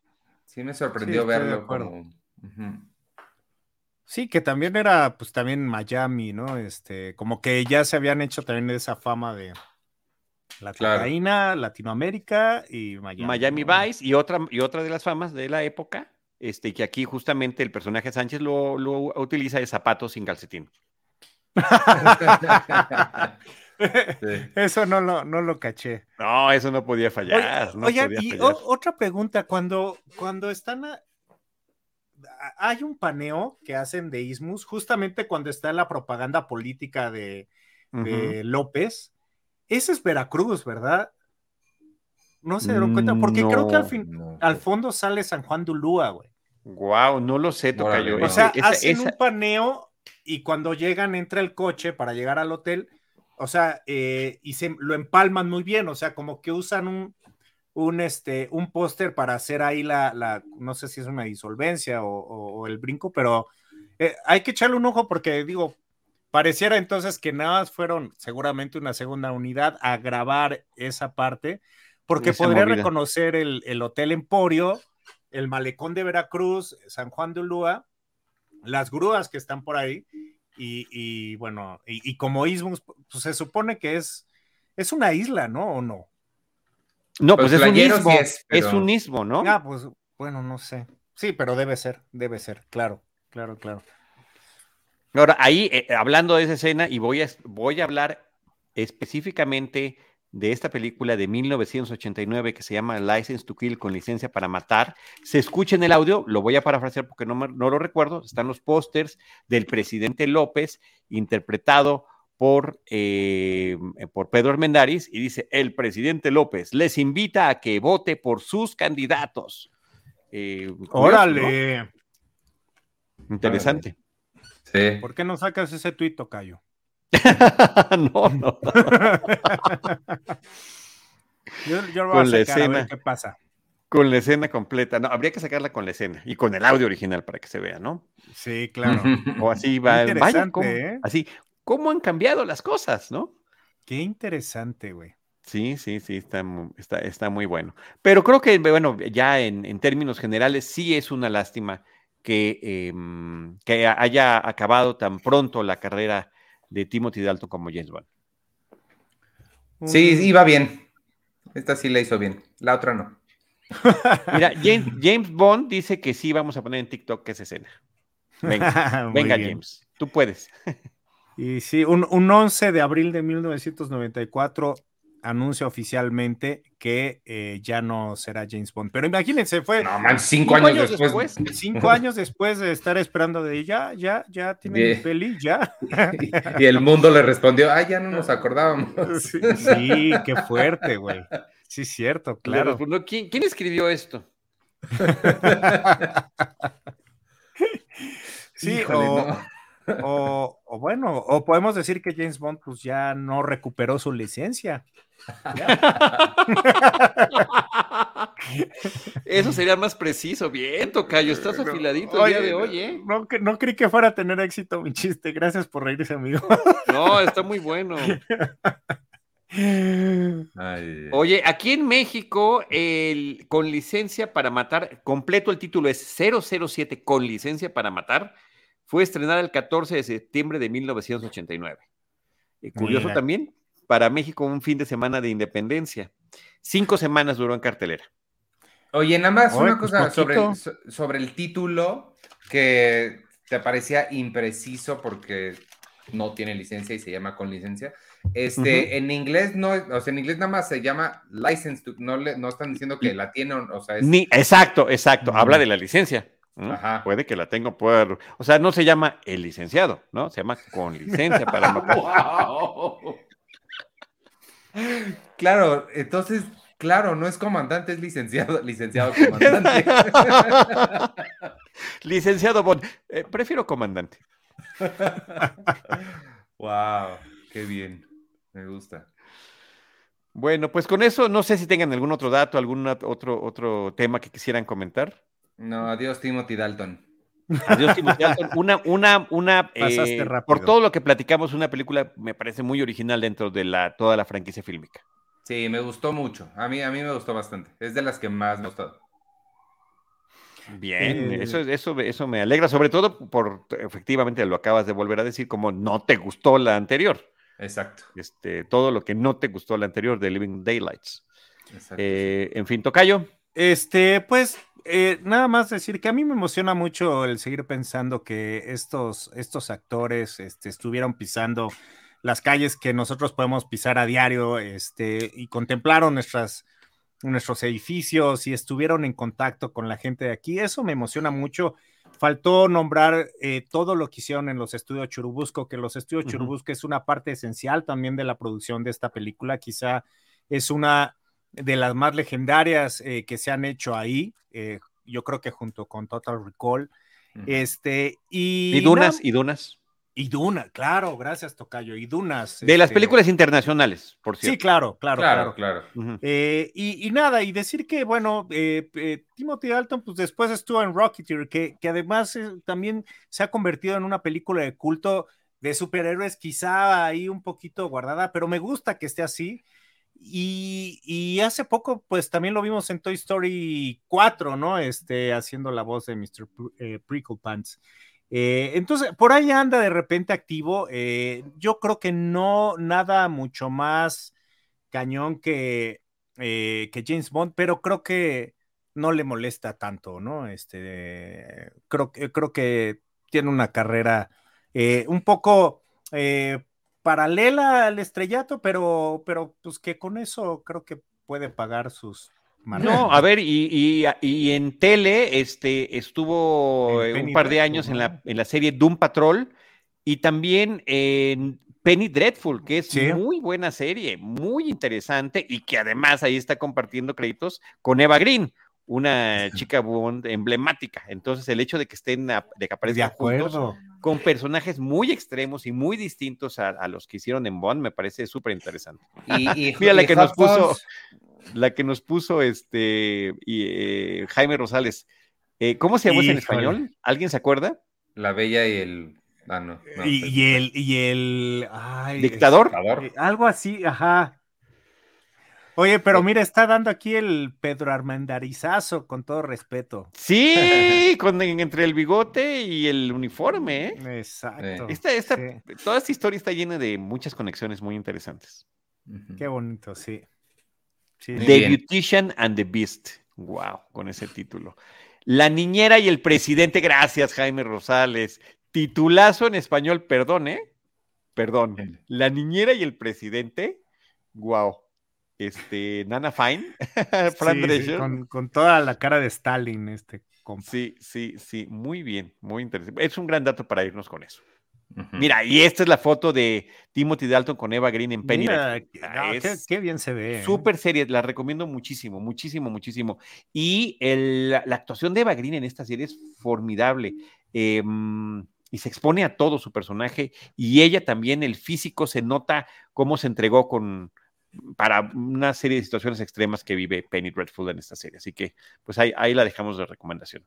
Sí, me sorprendió verlo como. Sí, que también era, pues también Miami, ¿no? Este, como que ya se habían hecho también esa fama de la Latinoamérica y Miami. Miami Vice y otra, y otra de las famas de la época, este, que aquí justamente el personaje Sánchez lo, utiliza de zapatos sin calcetín. Eso no lo, no lo caché. No, eso no podía fallar. Oye, y otra pregunta, cuando, cuando están hay un paneo que hacen de Ismus justamente cuando está en la propaganda política de, López. Ese es Veracruz, ¿verdad? No se dieron cuenta, porque creo que al fin, al fondo sale San Juan de Ulúa, güey. Wow, no lo sé, Tocayo. O sea, hacen un paneo y cuando llegan entra el coche para llegar al hotel, o sea, eh, y se lo empalman muy bien, o sea, como que usan un, un, este, un póster para hacer ahí la, la, no sé si es una disolvencia o, el brinco, pero eh, hay que echarle un ojo porque digo, pareciera entonces que nada más fueron seguramente una segunda unidad a grabar esa parte, porque podría reconocer el, el, Hotel Emporio, el Malecón de Veracruz, San Juan de Ulúa, las grúas que están por ahí, y, bueno, y, como Ismus, pues se supone que es, es una isla, ¿no? ¿O no? No, pues, es un ismo, es, un ismo, ¿no? Ah, pues bueno, no sé. Sí, pero debe ser, debe ser, claro, claro, claro. Ahora, ahí, eh, hablando de esa escena, y voy a, voy a hablar específicamente de esta película de 1989 que se llama License to Kill con licencia para matar. Se escucha en el audio, lo voy a parafrasear porque no, no lo recuerdo, están los pósters del presidente López interpretado por, eh, por Pedro Armendáriz y dice, el presidente López les invita a que vote por sus candidatos. Eh, Órale. Interesante. Sí. ¿Por qué no sacas ese tuit, Tocayo? no, no. yo, voy a, la escena, qué pasa. Con la escena completa. No, habría que sacarla con la escena y con el audio original para que se vea, ¿no? Sí, claro. O así va. Vaya, ¿eh? Así, cómo han cambiado las cosas, ¿no? Qué interesante, güey. Sí, sí, sí, está, está, está, muy bueno. Pero creo que, bueno, ya en, términos generales, sí es una lástima que, em, que haya acabado tan pronto la carrera de Timothy Dalton como James Bond. Sí, iba bien. Esta sí la hizo bien, la otra no. Mira, James, Bond dice que sí vamos a poner en TikTok esa escena. Venga, venga James, tú puedes. Y sí, un, 11 de abril de 1994 anuncia oficialmente que eh, ya no será James Bond. Pero imagínense, fue. No, man, cinco, años, después. Cinco años después de estar esperando de ya, ya, ya tiene peli, ya. Y, el mundo le respondió, ah, ya no nos acordábamos. Sí, qué fuerte, güey. Sí, cierto, claro. ¿quién, ¿quién, escribió esto? sí, o, o, bueno, o podemos decir que James Bond pues ya no recuperó su licencia. Eso sería más preciso. Bien, Tocayo, estás afiladito el día de hoy, ¿eh? No, no creí que fuera a tener éxito mi chiste. Gracias por reírse, amigo. No, está muy bueno. Oye, aquí en México, el, con licencia para matar, completo el título es 007 con licencia para matar, fue estrenada el 14 de septiembre de 1989. Y curioso también, para México un fin de semana de independencia. Cinco semanas duró en cartelera. Oye, nada más una pues cosa sobre el, sobre el título que te parecía impreciso porque no tiene licencia y se llama con licencia. Este, en inglés no, o sea, en inglés nada más se llama license, no, le, no están diciendo que la tiene, o sea, es... Ni, exacto, exacto, habla de la licencia. Puede que la tenga, puede, o sea, no se llama el licenciado, ¿no? Se llama con licencia para Claro, entonces, claro, no es comandante, es licenciado, licenciado comandante. licenciado Bond, eh, prefiero comandante. wow, qué bien, me gusta. Bueno, pues con eso, no sé si tengan algún otro dato, algún otro, otro tema que quisieran comentar. No, adiós Timothy Dalton. Adiós Timothy Dalton. Una, una, una, eh, por todo lo que platicamos, una película me parece muy original dentro de la, toda la franquicia fílmica. Sí, me gustó mucho. A mí, a mí me gustó bastante. Es de las que más me ha gustado. Bien, eh, eso, eso, eso me alegra, sobre todo por, efectivamente, lo acabas de volver a decir, como no te gustó la anterior. Exacto. Este, todo lo que no te gustó la anterior de Living Daylights. Exacto. Eh, en fin, Tocayo. Este, pues eh, nada más decir que a mí me emociona mucho el seguir pensando que estos, estos actores este, estuvieron pisando las calles que nosotros podemos pisar a diario este, y contemplaron nuestras, nuestros edificios y estuvieron en contacto con la gente de aquí. Eso me emociona mucho. Faltó nombrar eh, todo lo que hicieron en los estudios Churubusco, que los estudios Churubusco es una parte esencial también de la producción de esta película. Quizá es una de las más legendarias eh, que se han hecho ahí, eh, yo creo que junto con Total Recall. Este, y, y Dunas, y Dunas. Y Dunas, claro, gracias Tocayo, y Dunas. De las este películas internacionales, por cierto. Sí, claro, claro, claro. claro. Eh, y, nada, y decir que, bueno, Timothy Dalton, pues después estuvo en Rocketeer, que, que además también se ha convertido en una película de culto de superhéroes, quizá ahí un poquito guardada, pero me gusta que esté así. Y, hace poco, pues también lo vimos en Toy Story 4, ¿no? Este, haciendo la voz de Mr. Eh, Prickle Pants. Eh, entonces, por ahí anda de repente activo. Eh, yo creo que no nada mucho más cañón que, que James Bond, pero creo que no le molesta tanto, ¿no? Este, creo, creo que tiene una carrera un poco paralela al estrellato, pero, pero pues que con eso creo que puede pagar sus no, a ver, y, y, en tele este, estuvo un par de años en, la, en la serie Doom Patrol y también en Penny Dreadful, que es muy buena serie, muy interesante y que además ahí está compartiendo créditos con Eva Green, una chica Bond emblemática. Entonces, el hecho de que estén, de que aparezcan juntos con personajes muy extremos y muy distintos a, los que hicieron en Bond, me parece súper interesante. Y, Mira la que nos puso, la que nos puso este y, eh, Jaime Rosales. Eh, ¿Cómo se llama en español? ¿Alguien se acuerda? La Bella y el. Ah, no, y, el, y el dictador. Eh, algo así, ajá. Oye, pero mira, está dando aquí el Pedro Armandarizazo, con todo respeto. Sí, con, entre el bigote y el uniforme. ¿eh? Exacto. Toda esta historia está llena de muchas conexiones muy interesantes. Qué bonito, sí. the Beautician and the Beast. Wow, con ese título. La niñera y el presidente, gracias Jaime Rosales. Titulazo en español, perdón, ¿eh? Perdón. La niñera y el presidente, wow este, Nana Fine, Fran con, toda la cara de Stalin, este Sí, sí, sí, muy bien, muy interesante. Es un gran dato para irnos con eso. Mira, y esta es la foto de Timothy Dalton con Eva Green en Penny. Mira, qué, bien se ve. ¿eh? Súper serie, la recomiendo muchísimo, muchísimo, muchísimo. Y la, actuación de Eva Green en esta serie es formidable. Em, y se expone a todo su personaje y ella también, el físico, se nota cómo se entregó con, para una serie de situaciones extremas que vive Penny Dreadful en esta serie. Así que, pues ahí, ahí la dejamos de recomendación.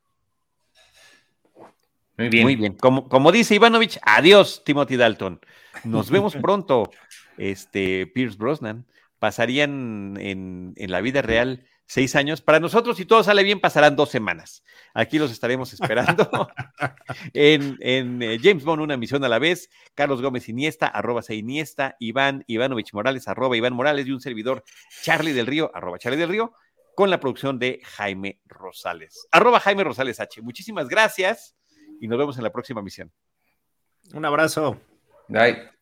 Muy bien. Muy bien. Como, como dice Ivanovich, adiós, Timothy Dalton. Nos vemos pronto. Este, Pierce Brosnan. Pasarían en, en la vida real seis años. Para nosotros, si todo sale bien, pasarán dos semanas. Aquí los estaremos esperando en, en eh, James Bond, una misión a la vez. Carlos Gómez Iniesta, arroba se Iniesta, Iván Ivanovich Morales, arroba Iván Morales, y un servidor Charlie del Río, arroba Charlie del Río, con la producción de Jaime Rosales. Arroba Jaime Rosales H. Muchísimas gracias y nos vemos en la próxima misión. Un abrazo. Bye.